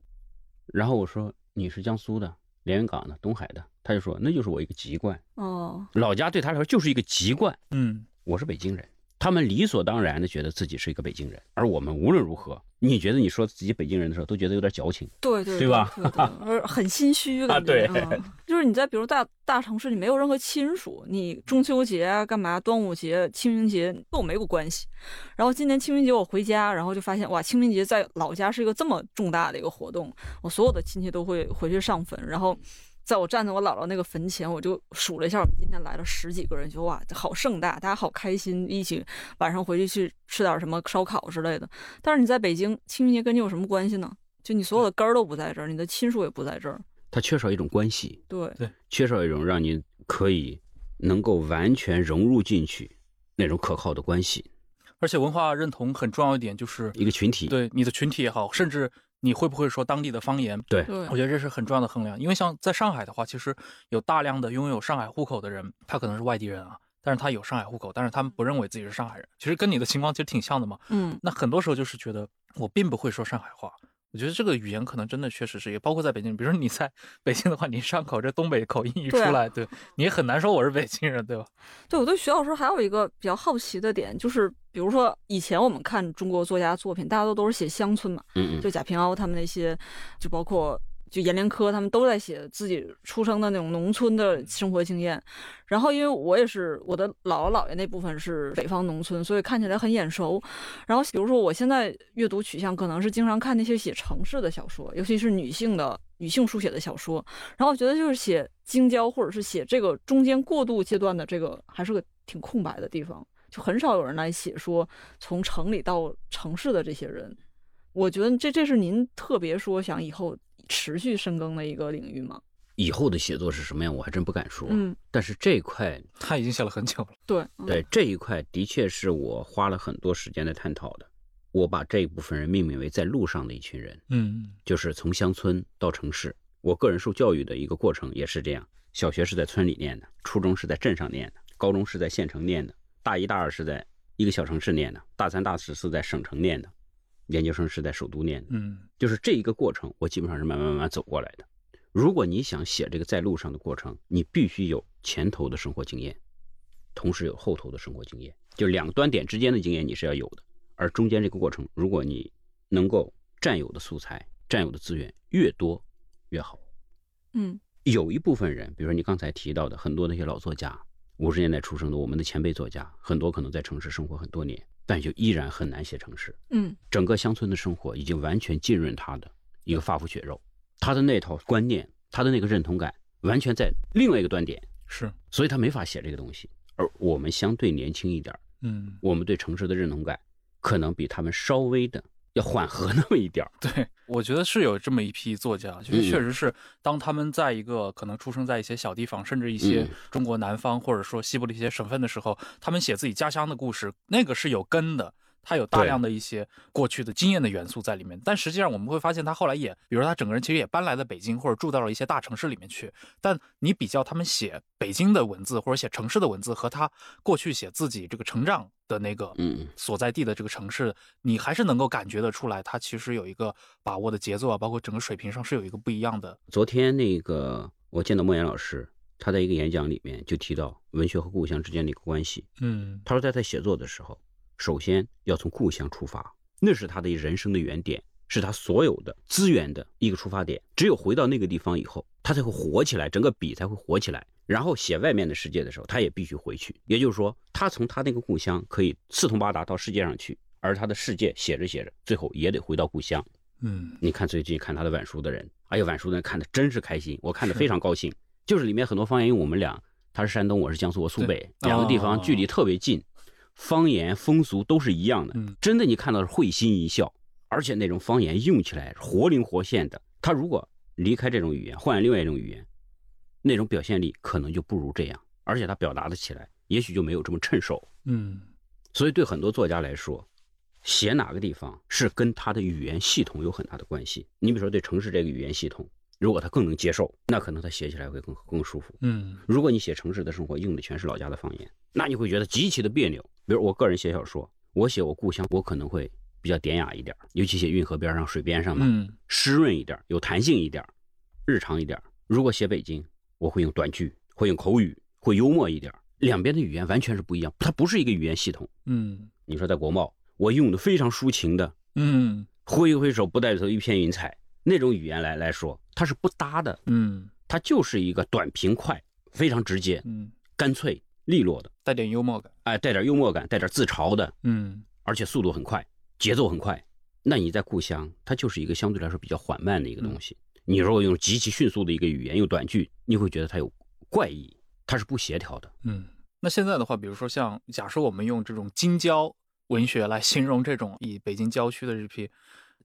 然后我说你是江苏的，连云港的、东海的，他就说那就是我一个籍贯，哦，老家对他来说就是一个籍贯。嗯，我是北京人，他们理所当然的觉得自己是一个北京人，而我们无论如何，你觉得你说自己北京人的时候，都觉得有点矫情。对对对吧而很心虚啊。对嗯就是你在比如大大城市，你没有任何亲属，你中秋节啊、干嘛、端午节、清明节跟我没有关系。然后今年清明节我回家，然后就发现哇，清明节在老家是一个这么重大的一个活动，我所有的亲戚都会回去上坟，然后。在我站在我姥姥那个坟前，我就数了一下，我们今天来了十几个人，就哇，好盛大，大家好开心，一起晚上回去去吃点什么烧烤之类的。但是你在北京，清明节跟你有什么关系呢？就你所有的根儿都不在这儿，你的亲属也不在这儿。他缺少一种关系，对对，缺少一种让你可以能够完全融入进去那种可靠的关系，而且文化认同很重要一点就是，一个群体。对你的群体也好，甚至你会不会说当地的方言，对对我觉得这是很重要的衡量。因为像在上海的话，其实有大量的拥有上海户口的人，他可能是外地人啊，但是他有上海户口，但是他们不认为自己是上海人。其实跟你的情况其实挺像的嘛。嗯，那很多时候就是觉得我并不会说上海话。我觉得这个语言可能真的确实是，也包括在北京，比如说你在 *laughs* 北京的话，你上口这东北口音一出对啊来，对你也很难说我是北京人，对吧？对我对徐老师还有一个比较好奇的点，就是比如说以前我们看中国作家作品，大家都都是写乡村嘛，嗯嗯，就贾平凹他们那些，就包括就阎连科他们都在写自己出生的那种农村的生活经验。然后因为我也是我的姥姥姥爷那部分是北方农村，所以看起来很眼熟。然后比如说我现在阅读取向可能是经常看那些写城市的小说，尤其是女性的女性书写的小说。然后我觉得就是写京郊或者是写这个中间过渡阶段的这个还是个挺空白的地方，就很少有人来写说从城里到城市的这些人。我觉得这这是您特别说想以后持续深耕的一个领域吗？以后的写作是什么样，我还真不敢说。嗯，但是这一块，他已经写了很久了。对，嗯对这一块，的确是我花了很多时间在探讨的。我把这一部分人命名为在路上的一群人，嗯就是从乡村到城市。我个人受教育的一个过程也是这样：小学是在村里念的，初中是在镇上念的，高中是在县城念的，大一、大二是在一个小城市念的，大三、大四是在省城念的，研究生是在首都念的。嗯就是这一个过程，我基本上是慢慢慢慢走过来的。如果你想写这个在路上的过程，你必须有前头的生活经验，同时有后头的生活经验，就两端点之间的经验你是要有的。而中间这个过程，如果你能够占有的素材、占有的资源越多越好。嗯有一部分人，比如说你刚才提到的很多那些老作家，五十年代出生的我们的前辈作家，很多可能在城市生活很多年，但就依然很难写城市。嗯整个乡村的生活已经完全浸润他的一个发肤血肉，他的那套观念，他的那个认同感，完全在另外一个端点，是所以他没法写这个东西。而我们相对年轻一点，嗯我们对城市的认同感可能比他们稍微的要缓和那么一点儿。对，我觉得是有这么一批作家，就是确实是当他们在一个可能出生在一些小地方，甚至一些嗯中国南方或者说西部的一些省份的时候，他们写自己家乡的故事，那个是有根的。他有大量的一些过去的经验的元素在里面，但实际上我们会发现，他后来也，比如说他整个人其实也搬来了北京，或者住到了一些大城市里面去。但你比较他们写北京的文字或者写城市的文字，和他过去写自己这个成长的那个嗯所在地的这个城市，你还是能够感觉得出来，他其实有一个把握的节奏啊，包括整个水平上是有一个不一样的。昨天那个我见到莫言老师，他在一个演讲里面就提到文学和故乡之间的一个关系。嗯他说，在他写作的时候，首先要从故乡出发，那是他的人生的原点，是他所有的资源的一个出发点。只有回到那个地方以后，他才会活起来，整个笔才会活起来。然后写外面的世界的时候，他也必须回去。也就是说，他从他那个故乡可以四通八达到世界上去，而他的世界写着写着，最后也得回到故乡。嗯你看最近看他的晚书的人，哎呀，晚书的人看的真是开心，我看的非常高兴。就是里面很多方言，因为我们俩他是山东，我是江苏，我苏北，两个地方哦距离特别近，方言风俗都是一样的。嗯真的你看到是会心一笑，而且那种方言用起来活灵活现的。他如果离开这种语言，换另外一种语言，那种表现力可能就不如这样，而且他表达的起来，也许就没有这么趁手。嗯所以对很多作家来说，写哪个地方是跟他的语言系统有很大的关系。你比如说对城市这个语言系统，如果他更能接受，那可能他写起来会更更舒服。嗯如果你写城市的生活用的全是老家的方言，那你会觉得极其的别扭。比如我个人写小说，我写我故乡，我可能会比较典雅一点，尤其写运河边上、水边上嘛，嗯湿润一点，有弹性一点，日常一点。如果写北京，我会用短句，会用口语，会幽默一点。两边的语言完全是不一样，它不是一个语言系统。嗯你说在国贸，我用的非常抒情的，嗯挥一挥手，不带走一片云彩那种语言来来说，它是不搭的。嗯它就是一个短平快，非常直接、嗯，干脆利落的，带点幽默感。哎，带点幽默感，带点自嘲的，嗯而且速度很快，节奏很快。那你在故乡，它就是一个相对来说比较缓慢的一个东西。你如果用极其迅速的一个语言，用短句，你会觉得它有怪异，它是不协调的。嗯。那现在的话，比如说像假设我们用这种京郊文学来形容这种以北京郊区的这批，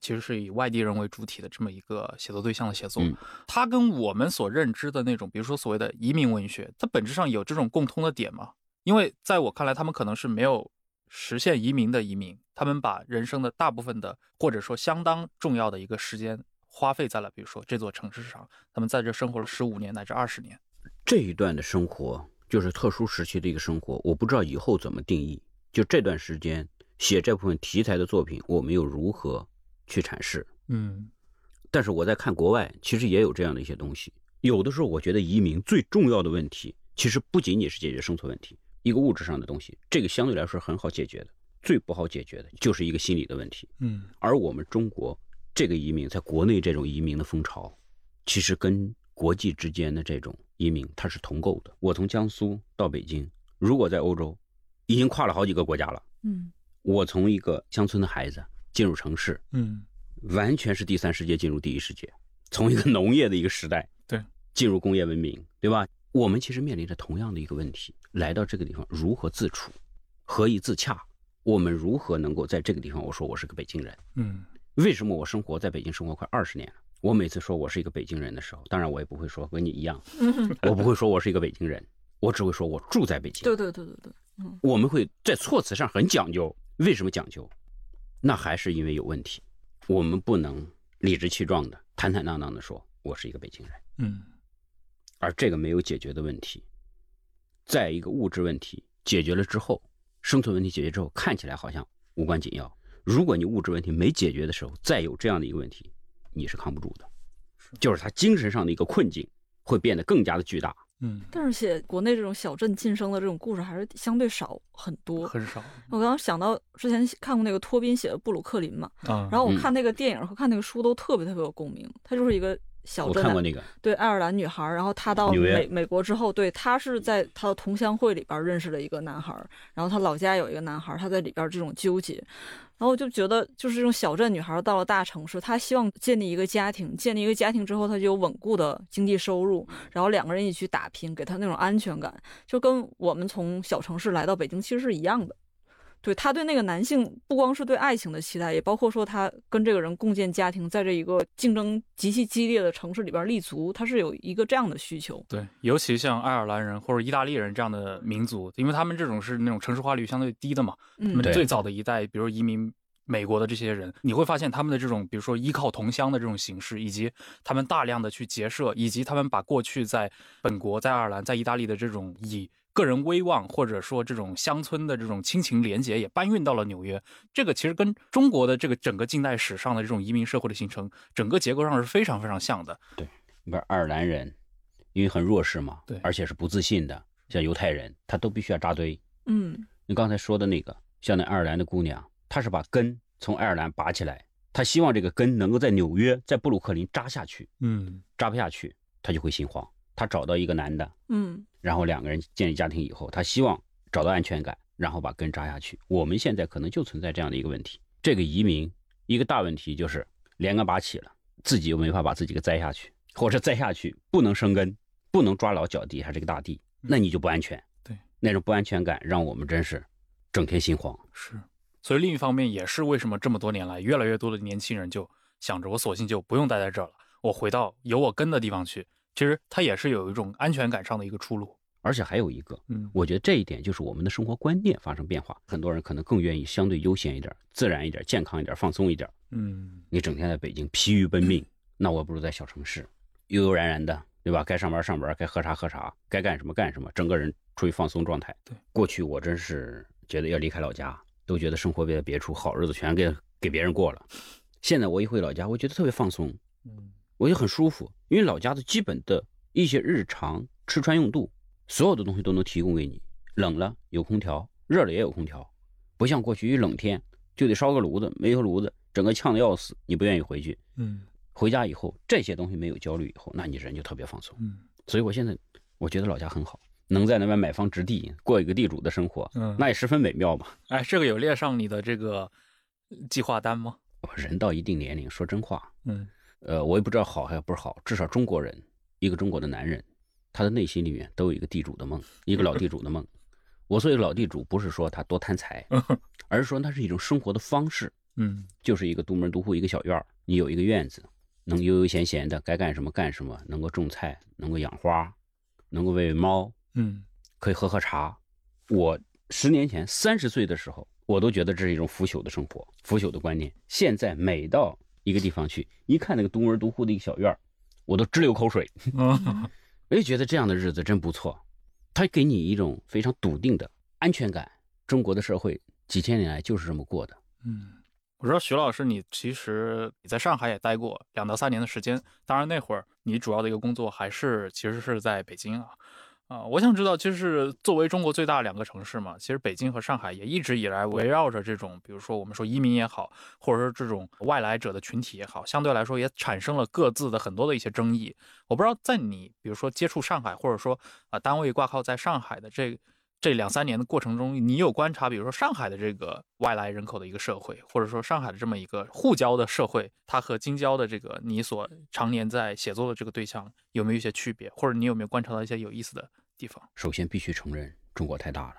其实是以外地人为主体的这么一个写作对象的写作，嗯它跟我们所认知的那种，比如说所谓的移民文学，它本质上有这种共通的点吗？因为在我看来，他们可能是没有实现移民的移民，他们把人生的大部分的或者说相当重要的一个时间花费在了，比如说这座城市上，他们在这生活了十五年乃至二十年。这一段的生活就是特殊时期的一个生活，我不知道以后怎么定义。就这段时间写这部分题材的作品，我们又如何去阐释？嗯但是我在看国外，其实也有这样的一些东西。有的时候，我觉得移民最重要的问题，其实不仅仅是解决生存问题，一个物质上的东西，这个相对来说很好解决的。最不好解决的就是一个心理的问题。嗯而我们中国这个移民，在国内这种移民的风潮，其实跟国际之间的这种移民它是同构的。我从江苏到北京，如果在欧洲，已经跨了好几个国家了。嗯我从一个乡村的孩子进入城市，嗯完全是第三世界进入第一世界，从一个农业的一个时代，对，进入工业文明，对吧？我们其实面临着同样的一个问题：来到这个地方如何自处，何以自洽？我们如何能够在这个地方？我说我是个北京人，嗯为什么我生活在北京生活快二十年了？我每次说我是一个北京人的时候，当然我也不会说跟你一样，嗯，我不会说我是一个北京人，我只会说我住在北京。对对对对对，嗯我们会在措辞上很讲究。为什么讲究？那还是因为有问题。我们不能理直气壮的、坦坦荡荡的说我是一个北京人，嗯而这个没有解决的问题，在一个物质问题解决了之后，生存问题解决之后，看起来好像无关紧要。如果你物质问题没解决的时候，再有这样的一个问题，你是扛不住的。就是他精神上的一个困境会变得更加的巨大。嗯，但是写国内这种小镇晋升的这种故事还是相对少很多。很少我刚刚想到之前看过那个托宾写的布鲁克林嘛，啊。然后我嗯看那个电影和看那个书都特别特别有共鸣。它就是一个小镇的看过那个，对爱尔兰女孩儿，然后她到美美国之后，对她是在她的同乡会里边认识了一个男孩儿，然后她老家有一个男孩儿，她在里边这种纠结，然后我就觉得就是这种小镇女孩儿到了大城市，她希望建立一个家庭，建立一个家庭之后，她就有稳固的经济收入，然后两个人一起去打拼，给她那种安全感，就跟我们从小城市来到北京其实是一样的。对他对那个男性不光是对爱情的期待，也包括说他跟这个人共建家庭，在这一个竞争极其激烈的城市里边立足，他是有一个这样的需求。对，尤其像爱尔兰人或者意大利人这样的民族，因为他们这种是那种城市化率相对低的嘛，他嗯们，最早的一代，比如移民美国的这些人，你会发现他们的这种，比如说依靠同乡的这种形式，以及他们大量的去结社，以及他们把过去在本国、在爱尔兰、在意大利的这种以个人威望或者说这种乡村的这种亲情连结，也搬运到了纽约。这个其实跟中国的这个整个近代史上的这种移民社会的形成，整个结构上是非常非常像的。不是爱尔兰人，因为很弱势嘛，对而且是不自信的，像犹太人，他都必须要扎堆。嗯你刚才说的那个，像那爱尔兰的姑娘，她是把根从爱尔兰拔起来，她希望这个根能够在纽约，在布鲁克林扎下去，嗯扎不下去，她就会心慌。她找到一个男的，嗯然后两个人建立家庭以后，她希望找到安全感，然后把根扎下去。我们现在可能就存在这样的一个问题，这个移民一个大问题就是连根拔起了，自己又没法把自己给栽下去，或者栽下去不能生根，不能抓牢脚底下这个大地，那你就不安全。对，那种不安全感让我们真是整天心慌。是，所以另一方面也是为什么这么多年来，越来越多的年轻人就想着我索性就不用待在这儿了，我回到有我根的地方去。其实它也是有一种安全感上的一个出路。而且还有一个，嗯我觉得这一点就是我们的生活观念发生变化，很多人可能更愿意相对悠闲一点、自然一点、健康一点、放松一点。嗯你整天在北京疲于奔命，那我不如在小城市，悠悠然然的，对吧？该上班上班，该喝茶喝茶，该干什么干什么，整个人处于放松状态。对，过去我真是觉得要离开老家，都觉得生活在别处，好日子全给给别人过了。现在我一回老家，我觉得特别放松，嗯我就很舒服，因为老家的基本的一些日常吃穿用度，所有的东西都能提供给你。冷了有空调，热了也有空调，不像过去一冷天就得烧个炉子，没有炉子，整个呛得要死，你不愿意回去。嗯回家以后，这些东西没有焦虑以后，那你人就特别放松。嗯所以我现在我觉得老家很好，能在那边买房置地，过一个地主的生活，嗯，那也十分美妙嘛。哎，这个有列上你的这个计划单吗？人到一定年龄，说真话，嗯呃，我也不知道好还是不好，至少中国人，一个中国的男人，他的内心里面都有一个地主的梦，一个老地主的梦。我所谓老地主，不是说他多贪财，而是说那是一种生活的方式，嗯就是一个独门独户一个小院儿，你有一个院子，能悠悠闲闲的，该干什么干什么，能够种菜，能够养花，能够喂喂猫，嗯可以喝喝茶。我十年前三十岁的时候，我都觉得这是一种腐朽的生活，腐朽的观念。现在每到一个地方去，一看那个独门独户的一个小院儿，我都直流口水。*laughs* 嗯我就觉得这样的日子真不错，它给你一种非常笃定的安全感。中国的社会几千年来就是这么过的。嗯，我知道徐老师，你其实你在上海也待过两到三年的时间，当然那会儿你主要的一个工作还是其实是在北京啊。啊、我想知道，就是作为中国最大两个城市嘛，其实北京和上海也一直以来围绕着这种，比如说我们说移民也好，或者说这种外来者的群体也好，相对来说也产生了各自的很多的一些争议。我不知道在你比如说接触上海，或者说啊、单位挂靠在上海的这这两三年的过程中，你有观察，比如说上海的这个外来人口的一个社会，或者说上海的这么一个沪交的社会，它和京郊的这个你所常年在写作的这个对象有没有一些区别，或者你有没有观察到一些有意思的地方？首先必须承认，中国太大了，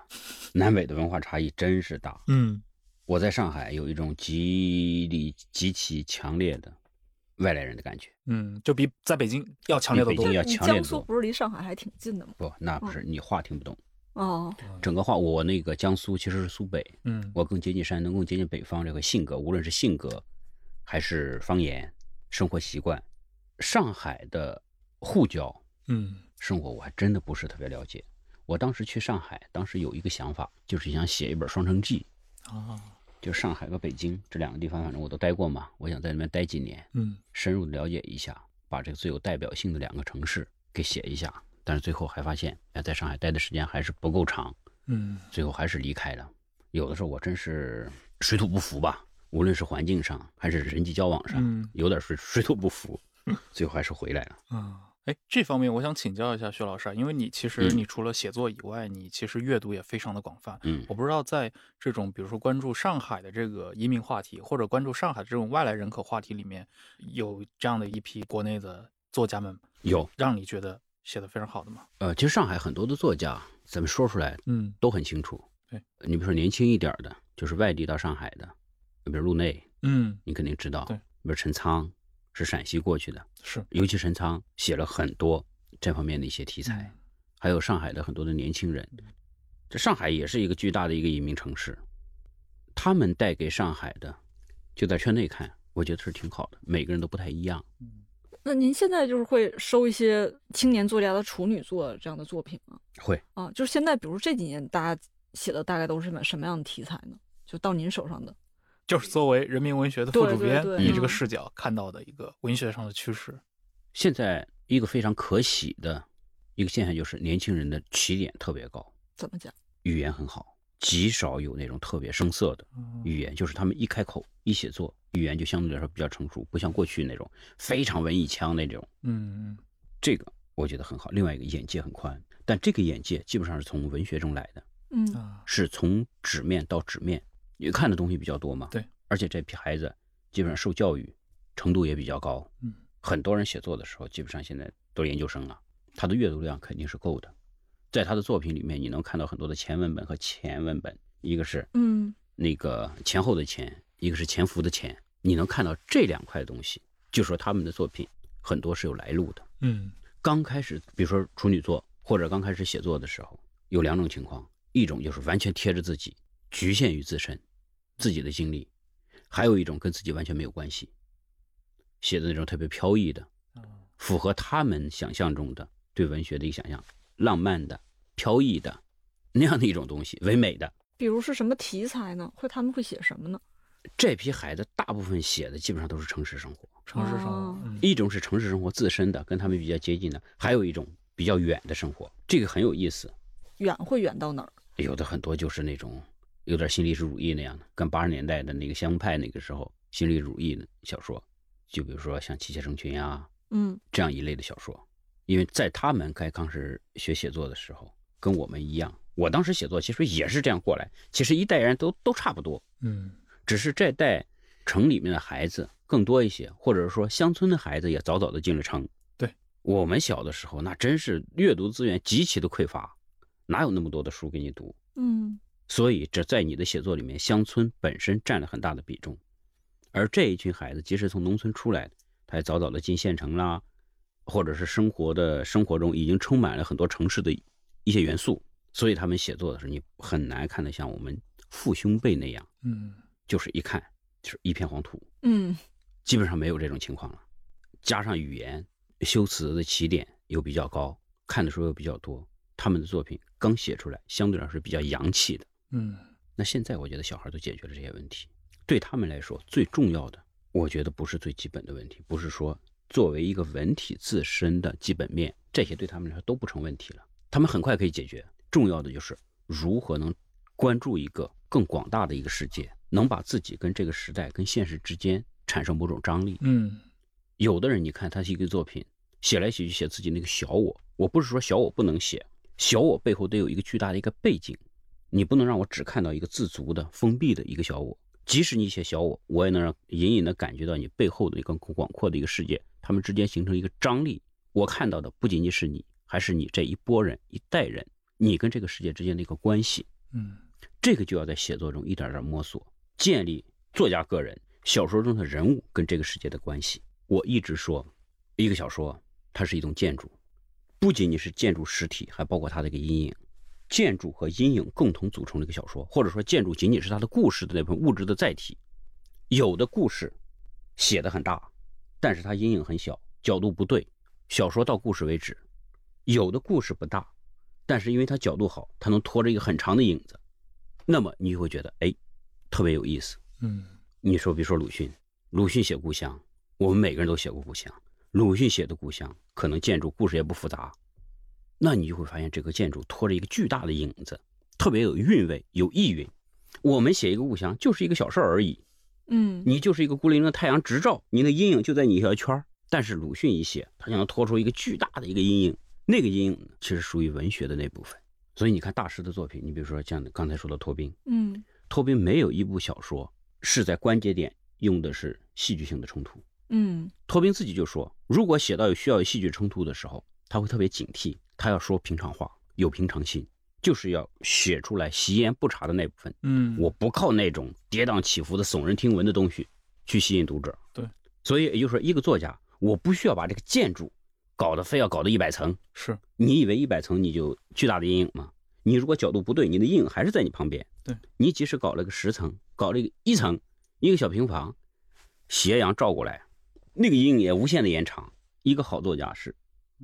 南北的文化差异真是大。嗯我在上海有一种极力极其强烈的外来人的感觉。嗯，就比在北京要强烈的多比北京。要你强烈得多江苏不是离上海还挺近的吗？不，那不是你话听不懂。哦，整个话，我那个江苏其实是苏北，嗯。我更接近山东，更接近北方这个性格，无论是性格还是方言、生活习惯，上海的沪交嗯。生活我还真的不是特别了解。我当时去上海，当时有一个想法，就是想写一本《双城记啊》，就上海和北京这两个地方，反正我都待过嘛，我想在那边待几年，嗯。深入的了解一下，把这个最有代表性的两个城市给写一下。但是最后还发现，哎，在上海待的时间还是不够长，嗯最后还是离开了。有的时候我真是水土不服吧，无论是环境上还是人际交往上，嗯有点水水土不服，*laughs* 最后还是回来了。啊。哎，这方面我想请教一下薛老师啊，因为你其实嗯你除了写作以外，你其实阅读也非常的广泛。嗯我不知道在这种比如说关注上海的这个移民话题，或者关注上海这种外来人口话题里面，有这样的一批国内的作家们，有，让你觉得写的非常好的嘛？呃，其实上海很多的作家，咱们说出来嗯都很清楚。对，你比如说年轻一点的，就是外地到上海的，比如陆内，嗯，你肯定知道。对，比如陈仓是陕西过去的，是尤其陈仓写了很多这方面的一些题材，嗯还有上海的很多的年轻人。这上海也是一个巨大的一个移民城市，他们带给上海的，就在圈内看，我觉得是挺好的，每个人都不太一样。那您现在就是会收一些青年作家的处女作这样的作品吗？会，啊，就是现在，比如这几年大家写的大概都是什么什么样的题材呢？就到您手上的，就是作为人民文学的副主编，对对你这个嗯视角看到的一个文学上的趋势。现在一个非常可喜的一个现象就是，年轻人的起点特别高，怎么讲？语言很好，极少有那种特别生涩的嗯语言，就是他们一开口一写作，语言就相对来说比较成熟，不像过去那种非常文艺腔那种。嗯这个我觉得很好。另外一个眼界很宽，但这个眼界基本上是从文学中来的，嗯嗯啊，是从纸面到纸面，你看的东西比较多嘛。对，而且这批孩子基本上受教育程度也比较高，嗯，很多人写作的时候，基本上现在都是研究生了，他的阅读量肯定是够的。在他的作品里面，你能看到很多的前文本和前文本，一个是嗯。那个前后的前，一个是潜伏的潜，你能看到这两块东西，就说他们的作品很多是有来路的。嗯。刚开始，比如说处女作或者刚开始写作的时候，有两种情况，一种就是完全贴着自己，局限于自身自己的经历；还有一种跟自己完全没有关系，写的那种特别飘逸的，符合他们想象中的对文学的一个想象，浪漫的、飘逸的那样的一种东西，唯美的。比如是什么题材呢？会他们会写什么呢？这批孩子大部分写的基本上都是城市生活，城市生活一种是城市生活自身的，跟他们比较接近的，还有一种比较远的生活，这个很有意思。远会远到哪儿？有的很多就是那种有点新历史主义那样的，跟八十年代的那个乡派那个时候新历史主义的小说，就比如说像《妻妾成群》啊嗯这样一类的小说，因为在他们刚开始学写作的时候，跟我们一样，我当时写作其实也是这样过来，其实一代人都都差不多，嗯只是这代城里面的孩子更多一些，或者说乡村的孩子也早早的进了城。对我们小的时候，那真是阅读资源极其的匮乏，哪有那么多的书给你读？嗯所以这在你的写作里面，乡村本身占了很大的比重。而这一群孩子，即使从农村出来的，他也早早的进县城啦，或者是生活的生活中已经充满了很多城市的一些元素，所以他们写作的时候，你很难看得像我们父兄辈那样，嗯就是一看就是一片黄土，嗯基本上没有这种情况了。加上语言修辞的起点又比较高，看的时候又比较多，他们的作品刚写出来，相对来说是比较洋气的。嗯那现在我觉得小孩都解决了这些问题，对他们来说最重要的，我觉得不是最基本的问题，不是说作为一个文体自身的基本面，这些对他们来说都不成问题了，他们很快可以解决。重要的就是如何能关注一个更广大的一个世界，能把自己跟这个时代、跟现实之间产生某种张力。嗯有的人你看他是一个作品，写来写去写自己那个小我，我不是说小我不能写，小我背后得有一个巨大的一个背景，你不能让我只看到一个自足的封闭的一个小我。即使你写小我，我也能让隐隐的感觉到你背后的一个更广阔的一个世界，他们之间形成一个张力。我看到的不仅仅是你，还是你这一波人、一代人，你跟这个世界之间的一个关系。嗯这个就要在写作中一点点摸索，建立作家个人、小说中的人物跟这个世界的关系。我一直说，一个小说它是一栋建筑，不仅仅是建筑实体，还包括它的一个阴影。建筑和阴影共同组成了一个小说，或者说建筑仅仅是它的故事的那份物质的载体。有的故事写的很大，但是它阴影很小，角度不对，小说到故事为止。有的故事不大，但是因为它角度好，它能拖着一个很长的影子，那么你就会觉得哎，特别有意思。嗯你说，比如说鲁迅，鲁迅写故乡，我们每个人都写过故乡。鲁迅写的故乡，可能建筑故事也不复杂，那你就会发现这个建筑拖着一个巨大的影子，特别有韵味，有意蕴。我们写一个故乡，就是一个小事而已，嗯你就是一个孤零零的太阳直照，你的阴影就在你一条圈儿。但是鲁迅一写，他就能拖出一个巨大的一个阴影，那个阴影呢，其实属于文学的那部分。所以你看大师的作品，你比如说像刚才说的托宾，嗯托宾没有一部小说是在关节点用的是戏剧性的冲突。嗯托宾自己就说，如果写到有需要有戏剧冲突的时候，他会特别警惕，他要说平常话，有平常心，就是要写出来习言不察的那部分。嗯，我不靠那种跌宕起伏的耸人听闻的东西去吸引读者。对，所以也就是说，一个作家，我不需要把这个建筑搞得非要搞到一百层。是你以为一百层你就巨大的阴影吗？你如果角度不对，你的阴影还是在你旁边。对，你即使搞了个十层，搞了一个一层，一个小平房，斜阳照过来，那个阴影也无限的延长。一个好作家是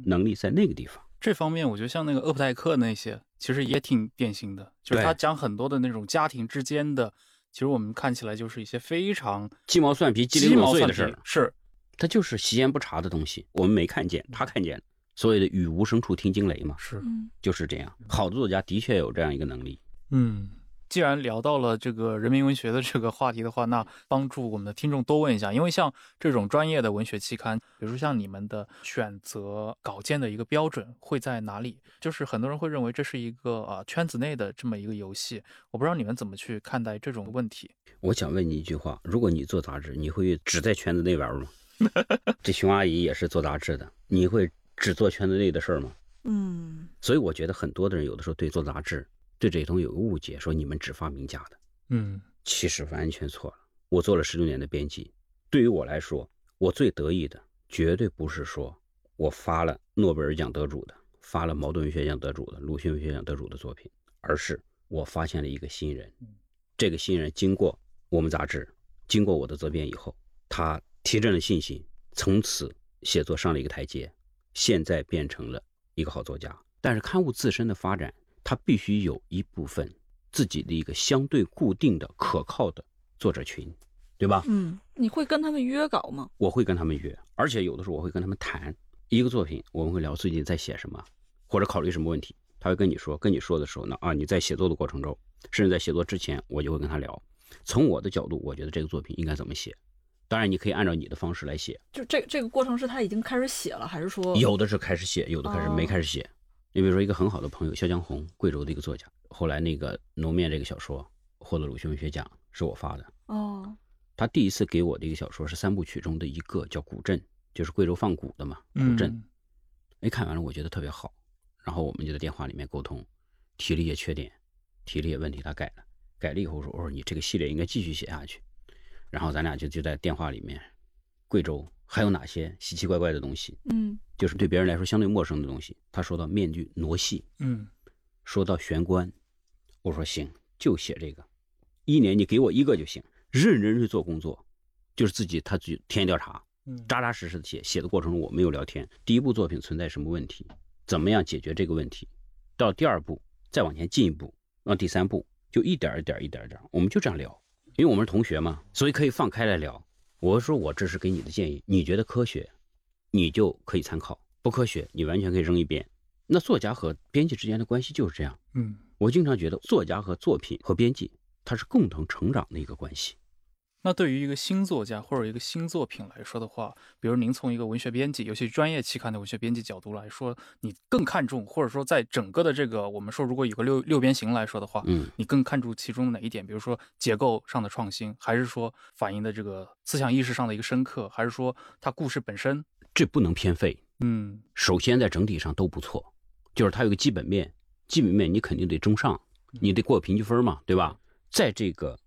能力在那个地方。这方面，我觉得像那个厄普代克那些，其实也挺典型的，就是他讲很多的那种家庭之间的，其实我们看起来就是一些非常鸡毛蒜皮、鸡零碎的事儿，是他就是习言不察的东西，我们没看见，他看见了。所谓的语无声处听惊雷嘛，是，嗯就是这样。好的作家的确有这样一个能力。嗯。既然聊到了这个人民文学的这个话题的话，那帮助我们的听众多问一下，因为像这种专业的文学期刊，比如说像你们的选择稿件的一个标准会在哪里？就是很多人会认为这是一个啊、圈子内的这么一个游戏，我不知道你们怎么去看待这种问题。我想问你一句话：如果你做杂志，你会只在圈子内玩吗？*laughs* 这熊阿姨也是做杂志的，你会只做圈子内的事儿吗？嗯所以我觉得很多的人有的时候对做杂志对这些东西有个误解，说你们只发名家的，嗯其实完全错了。我做了十六年的编辑，对于我来说，我最得意的绝对不是说我发了诺贝尔奖得主的，发了茅盾文学奖得主的，鲁迅文学奖得主的作品，而是我发现了一个新人。这个新人经过我们杂志，经过我的责编以后，他提振了信心，从此写作上了一个台阶，现在变成了一个好作家。但是刊物自身的发展，它必须有一部分自己的一个相对固定的、可靠的作者群。对吧？嗯，你会跟他们约稿吗？我会跟他们约，而且有的时候我会跟他们谈一个作品，我们会聊最近在写什么，或者考虑什么问题。他会跟你说，跟你说的时候呢，啊，你在写作的过程中，甚至在写作之前，我就会跟他聊。从我的角度，我觉得这个作品应该怎么写。当然，你可以按照你的方式来写。就这这个过程是他已经开始写了，还是说有的是开始写，有的开始没开始写。你比如说一个很好的朋友肖江红，贵州的一个作家，后来那个《农面》这个小说获得鲁迅文学奖，是我发的。哦，他第一次给我的一个小说是三部曲中的一个，叫《古镇》，就是贵州放蛊的嘛，古镇。哎，看完了我觉得特别好，然后我们就在电话里面沟通，提了一些缺点，提了一些问题，他改了，改了以后说，我说你这个系列应该继续写下去。然后咱俩就就在电话里面，贵州还有哪些奇奇怪怪的东西？嗯，就是对别人来说相对陌生的东西。他说到面具傩戏，嗯，说到玄关，我说行，就写这个，一年你给我一个就行，认真去做工作，就是自己他自己田野调查，嗯，扎扎实实的写。写的过程中我没有聊天。第一部作品存在什么问题，怎么样解决这个问题？到第二步再往前进一步，到第三步就一点一点一点一点，我们就这样聊。因为我们是同学嘛，所以可以放开来聊。我说我这是给你的建议，你觉得科学，你就可以参考；不科学，你完全可以扔一边。那作家和编辑之间的关系就是这样。嗯，我经常觉得作家和作品和编辑，它是共同成长的一个关系。那对于一个新作家或者一个新作品来说的话，比如您从一个文学编辑，尤其专业期刊的文学编辑角度来说，你更看重，或者说在整个的这个我们说如果有个六六边形来说的话，嗯，你更看重其中哪一点？比如说结构上的创新，还是说反映的这个思想意识上的一个深刻，还是说它故事本身？这不能偏废。嗯，首先在整体上都不错，就是它有个基本面，基本面你肯定得中上，你得过平均分嘛，对吧？在这个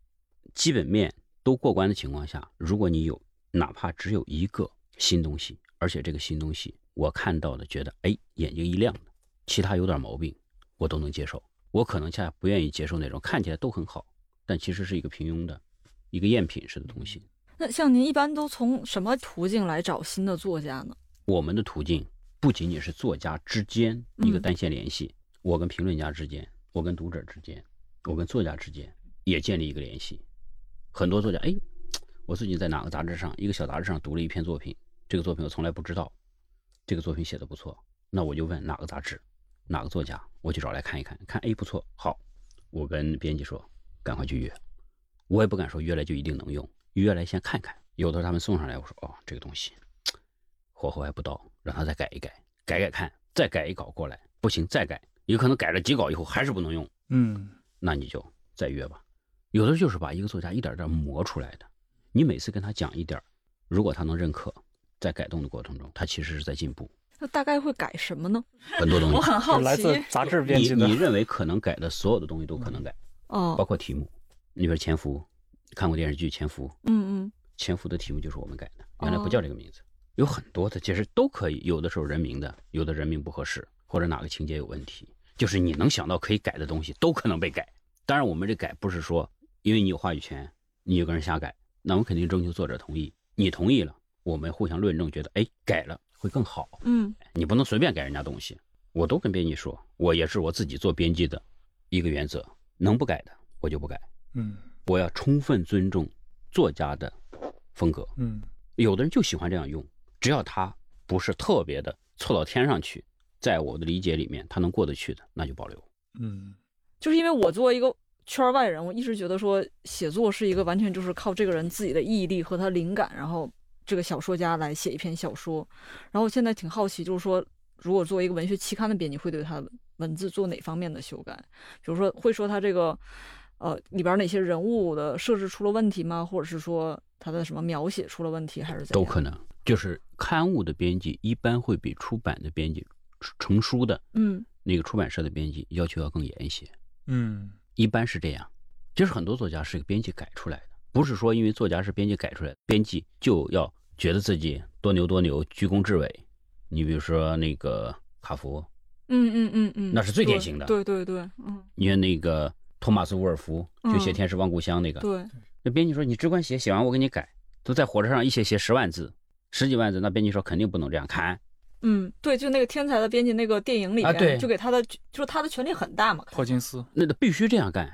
基本面。都过关的情况下，如果你有哪怕只有一个新东西，而且这个新东西我看到的觉得哎眼睛一亮的，其他有点毛病，我都能接受。我可能恰恰不愿意接受那种看起来都很好，但其实是一个平庸的、一个赝品式的东西。那像您一般都从什么途径来找新的作家呢？我们的途径不仅仅是作家之间一个单线联系，我跟评论家之间，我跟读者之间，我跟作家之间也建立一个联系。很多作家，哎，我最近在哪个杂志上，一个小杂志上读了一篇作品，这个作品我从来不知道，这个作品写的不错，那我就问哪个杂志，哪个作家，我去找来看一看，看，哎，不错，好，我跟编辑说，赶快去约，我也不敢说约来就一定能用，约来先看看，有的时候他们送上来，我说，哦，这个东西火候还不到，让他再改一改，改改看，再改一稿过来，不行再改，有可能改了几稿以后还是不能用，嗯，那你就再约吧。有的就是把一个作家一点点磨出来的，你每次跟他讲一点，如果他能认可，在改动的过程中，他其实是在进步。那大概会改什么呢？很多东西，*laughs* 我很好奇。来自杂志编辑的，你认为可能改的所有的东西都可能改，哦，包括题目。你比如《潜伏》，看过电视剧《潜伏》？嗯嗯，《潜伏》的题目就是我们改的，原来不叫这个名字。有很多的，其实都可以。有的时候人名的，有的人名不合适，或者哪个情节有问题，就是你能想到可以改的东西，都可能被改。当然，我们这改不是说。因为你有话语权，你有个人瞎改，那我肯定征求作者同意。你同意了，我们互相论证，觉得哎改了会更好。嗯，你不能随便改人家东西。我都跟编辑说，我也是我自己做编辑的一个原则，能不改的我就不改。嗯，我要充分尊重作家的风格。嗯，有的人就喜欢这样用，只要他不是特别的错到天上去，在我的理解里面他能过得去的，那就保留。嗯，就是因为我作为一个。圈外人，我一直觉得说写作是一个完全就是靠这个人自己的毅力和他灵感，然后这个小说家来写一篇小说。然后现在挺好奇，就是说，如果作为一个文学期刊的编辑，会对他文字做哪方面的修改？比如说，会说他这个呃里边哪些人物的设置出了问题吗？或者是说他的什么描写出了问题，还是怎都可能？就是刊物的编辑一般会比出版的编辑成书的，嗯，那个出版社的编辑要求要更严一些，嗯。一般是这样，就是很多作家是编辑改出来的，不是说因为作家是编辑改出来的，编辑就要觉得自己多牛多牛，居功至伟。你比如说那个卡夫，嗯嗯嗯嗯，那是最典型的。对对对，嗯。你看那个托马斯·沃尔夫，就写《天使望故乡》那个，对。那编辑说你只管写，写完我给你改，都在火车上一写写十万字，十几万字，那编辑说肯定不能这样看。嗯，对，就那个天才的编辑那个电影里边，就给他的，就是他的权力很大嘛。霍金斯，那个必须这样干，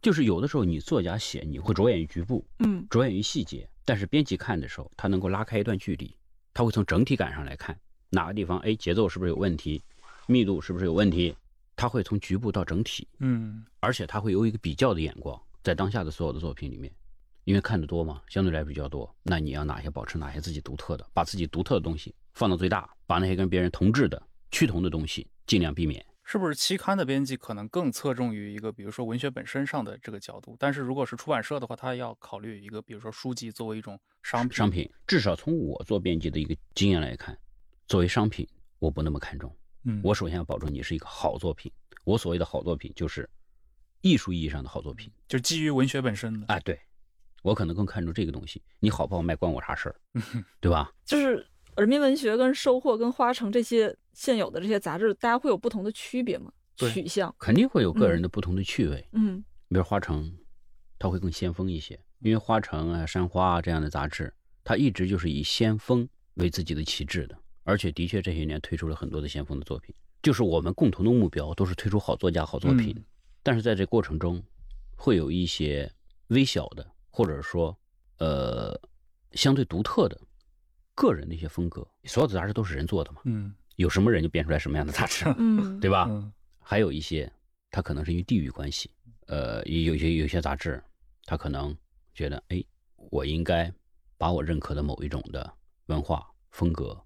就是有的时候你作家写，你会着眼于局部，嗯着眼于细节，但是编辑看的时候，他能够拉开一段距离，他会从整体感上来看哪个地方，哎，节奏是不是有问题，密度是不是有问题，他会从局部到整体，嗯而且他会有一个比较的眼光，在当下的所有的作品里面，因为看得多嘛，相对来比较多，那你要哪些保持哪些自己独特的，把自己独特的东西放到最大，把那些跟别人同质的、趋同的东西尽量避免。是不是期刊的编辑可能更侧重于一个，比如说文学本身上的这个角度？但是如果是出版社的话，他要考虑一个，比如说书籍作为一种商品。商品至少从我做编辑的一个经验来看，作为商品，我不那么看重。嗯，我首先要保证你是一个好作品。我所谓的好作品，就是艺术意义上的好作品。就基于文学本身的。哎，对，我可能更看重这个东西。你好不好卖，关我啥事儿，*laughs* 对吧？就是人民文学跟收获跟花城这些现有的这些杂志，大家会有不同的区别吗？对取向，肯定会有个人的不同的趣味。嗯比如花城，它会更先锋一些，因为花城啊、山花啊这样的杂志，它一直就是以先锋为自己的旗帜的，而且的确这些年推出了很多的先锋的作品。就是我们共同的目标都是推出好作家、好作品，嗯但是在这过程中，会有一些微小的，或者说呃相对独特的个人的一些风格。所有的杂志都是人做的嘛，嗯有什么人就编出来什么样的杂志，嗯，对吧？嗯还有一些，它可能是因为地域关系，呃，有些有些杂志，它可能觉得，哎，我应该把我认可的某一种的文化风格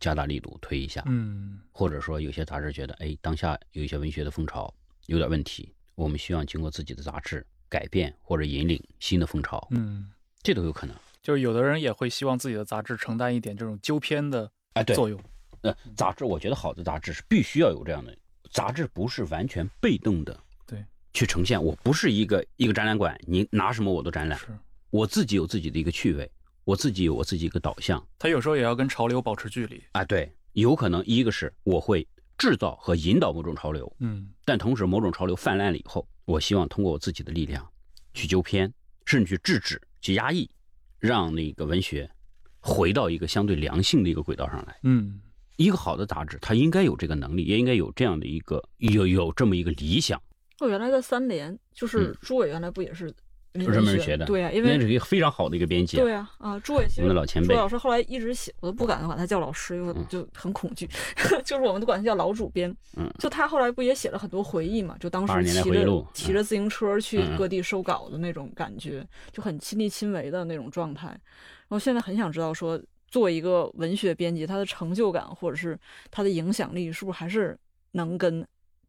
加大力度推一下，嗯或者说有些杂志觉得，哎，当下有一些文学的风潮有点问题，我们需要经过自己的杂志改变或者引领新的风潮，嗯，这都有可能。就是有的人也会希望自己的杂志承担一点这种纠偏的哎，对，作用。呃，杂志，我觉得好的杂志是必须要有这样的，杂志不是完全被动的，对，去呈现。我不是一个一个展览馆，你拿什么我都展览，是，我自己有自己的一个趣味，我自己有我自己一个导向他有时候也要跟潮流保持距离。啊。对，有可能一个是我会制造和引导某种潮流，嗯但同时某种潮流泛滥了以后，我希望通过我自己的力量去纠偏，甚至去制止、去压抑，让那个文学回到一个相对良性的一个轨道上来。嗯一个好的杂志，它应该有这个能力，也应该有这样的一个有有这么一个理想。哦原来在三联，就是嗯朱伟原来不也是人人文学的，对呀、因为那为是一个非常好的一个编辑啊。对呀啊，朱伟其我们的老前辈朱伟老师后来一直写，我都不敢管他叫老师，因为就很恐惧，*laughs* 就是我们都管他叫老主编。嗯就他后来不也写了很多回忆嘛？就当时骑着骑着自行车去各地收稿的那种感觉，就很亲力亲为的那种状态。然后现在很想知道说，作为一个文学编辑，他的成就感或者是他的影响力，是不是还是能跟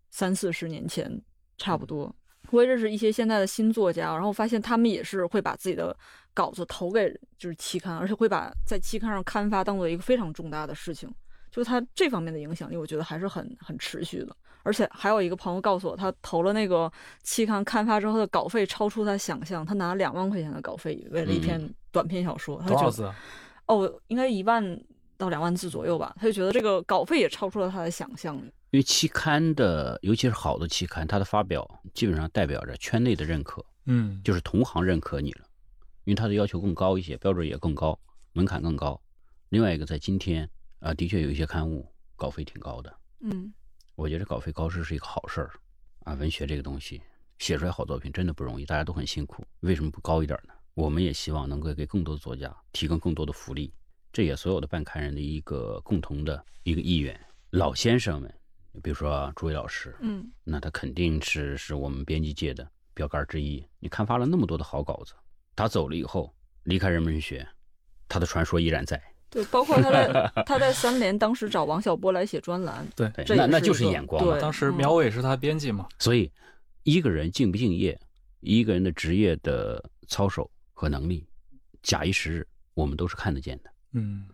三四十年前差不多？我也认识一些现在的新作家，然后发现他们也是会把自己的稿子投给就是期刊，而且会把在期刊上刊发当做一个非常重大的事情。就是他这方面的影响力，我觉得还是很很持续的。而且还有一个朋友告诉我，他投了那个期刊刊发之后的稿费超出他想象，他拿了两万块钱的稿费，为了一篇短篇小说，他就？哦，应该一万到两万字左右吧，他就觉得这个稿费也超出了他的想象。因为期刊的，尤其是好的期刊，它的发表基本上代表着圈内的认可，嗯就是同行认可你了，因为它的要求更高一些，标准也更高，门槛更高。另外一个，在今天啊、的确有一些刊物稿费挺高的，嗯我觉得稿费高是是一个好事儿啊。文学这个东西，写出来好作品真的不容易，大家都很辛苦，为什么不高一点呢？我们也希望能够给更多的作家提供更多的福利，这也所有的办刊人的一个共同的一个意愿。老先生们，比如说朱伟老师，嗯那他肯定是是我们编辑界的标杆之一。你刊发了那么多的好稿子，他走了以后，离开人文学，他的传说依然在。对，包括他在 *laughs* 他在三联当时找王小波来写专栏，对，这那那就是眼光嘛对。当时嗯苗伟是他编辑嘛。所以，一个人敬不敬业，一个人的职业的操守和能力，假以时日，我们都是看得见的。嗯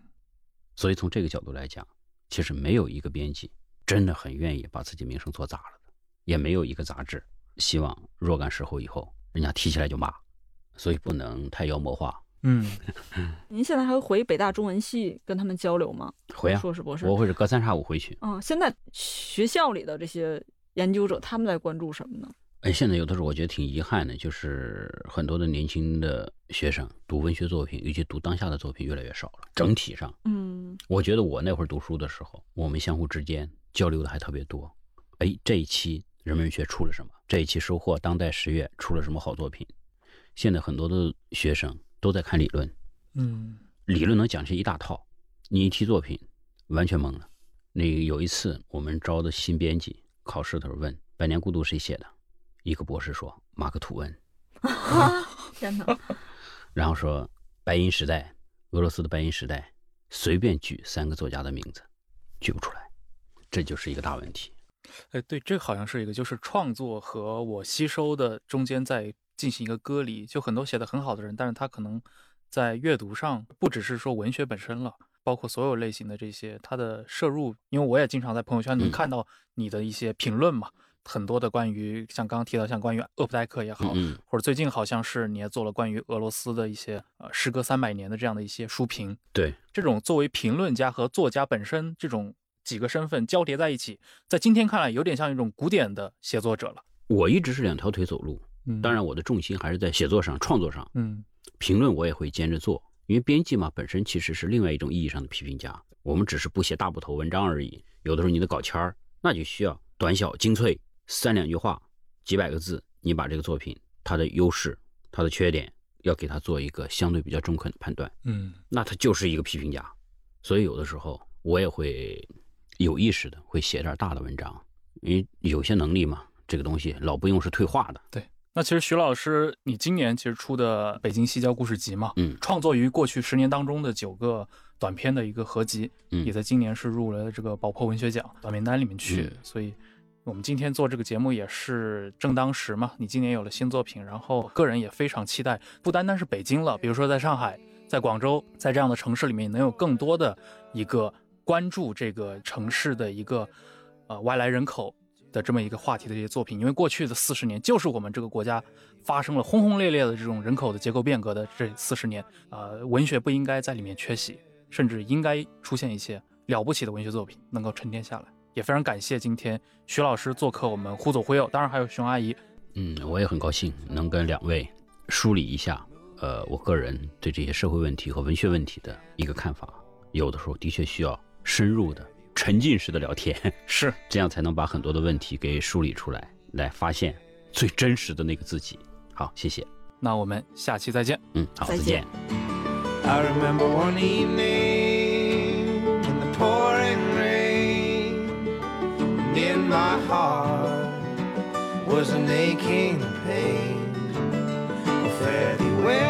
所以从这个角度来讲，其实没有一个编辑真的很愿意把自己名声做砸了的，也没有一个杂志希望若干时候以后人家提起来就骂，所以不能太妖魔化。嗯 *laughs* 您现在还会回北大中文系跟他们交流吗？回啊，硕士博士。我会是隔三差五回去。嗯，现在学校里的这些研究者，他们在关注什么呢？哎，现在有的时候我觉得挺遗憾的，就是很多的年轻的学生读文学作品，尤其读当下的作品越来越少了。整体上，嗯我觉得我那会儿读书的时候，我们相互之间交流的还特别多。哎，这一期人文学出了什么？这一期收获当代十月出了什么好作品。现在很多的学生都在看理论，嗯理论能讲成一大套，你一提作品，完全懵了。那个有一次我们招的新编辑，考试的时候问《百年孤独》谁写的，一个博士说马克吐温，*laughs* 天哪！*laughs* 然后说白银时代，俄罗斯的白银时代，随便举三个作家的名字，举不出来，这就是一个大问题。哎，对，这个好像是一个，就是创作和我吸收的中间在进行一个割离。就很多写的很好的人，但是他可能在阅读上不只是说文学本身了，包括所有类型的这些他的摄入。因为我也经常在朋友圈里面嗯看到你的一些评论嘛，很多的关于像刚刚提到像关于厄普代克也好，嗯，或者最近好像是你也做了关于俄罗斯的一些呃时隔三百年的这样的一些书评。对，这种作为评论家和作家本身这种几个身份交叠在一起，在今天看来有点像一种古典的写作者了。我一直是两条腿走路，嗯当然我的重心还是在写作上、创作上。嗯评论我也会兼着做，因为编辑嘛本身其实是另外一种意义上的批评家，我们只是不写大部头文章而已。有的时候你的稿签儿，那就需要短小精粹，三两句话，几百个字，你把这个作品它的优势、它的缺点，要给它做一个相对比较中肯的判断，嗯那他就是一个批评家。所以有的时候我也会有意识的会写点大的文章，因为有些能力嘛，这个东西老不用是退化的。对那其实徐老师，你今年其实出的《北京西郊故事集》嘛，嗯创作于过去十年当中的九个短篇的一个合集，嗯也在今年是入了这个宝珀文学奖短名单里面去。嗯所以，我们今天做这个节目也是正当时嘛。你今年有了新作品，然后个人也非常期待，不单单是北京了，比如说在上海、在广州，在这样的城市里面，能有更多的一个关注这个城市的一个呃外来人口的这么一个话题的这些作品，因为过去的四十年就是我们这个国家发生了轰轰烈烈的这种人口的结构变革的这四十年，呃，文学不应该在里面缺席，甚至应该出现一些了不起的文学作品能够沉淀下来。也非常感谢今天徐老师做客我们忽左忽右，当然还有熊阿姨。嗯，我也很高兴能跟两位梳理一下，呃，我个人对这些社会问题和文学问题的一个看法。有的时候的确需要深入的、沉浸式的聊天，是，这样才能把很多的问题给梳理出来，来发现最真实的那个自己。好，谢谢。那我们下期再见。嗯，好，再再见见 I remember one evening in the pouring rain, and in my heart was an aching pain. Oh, fare thee well,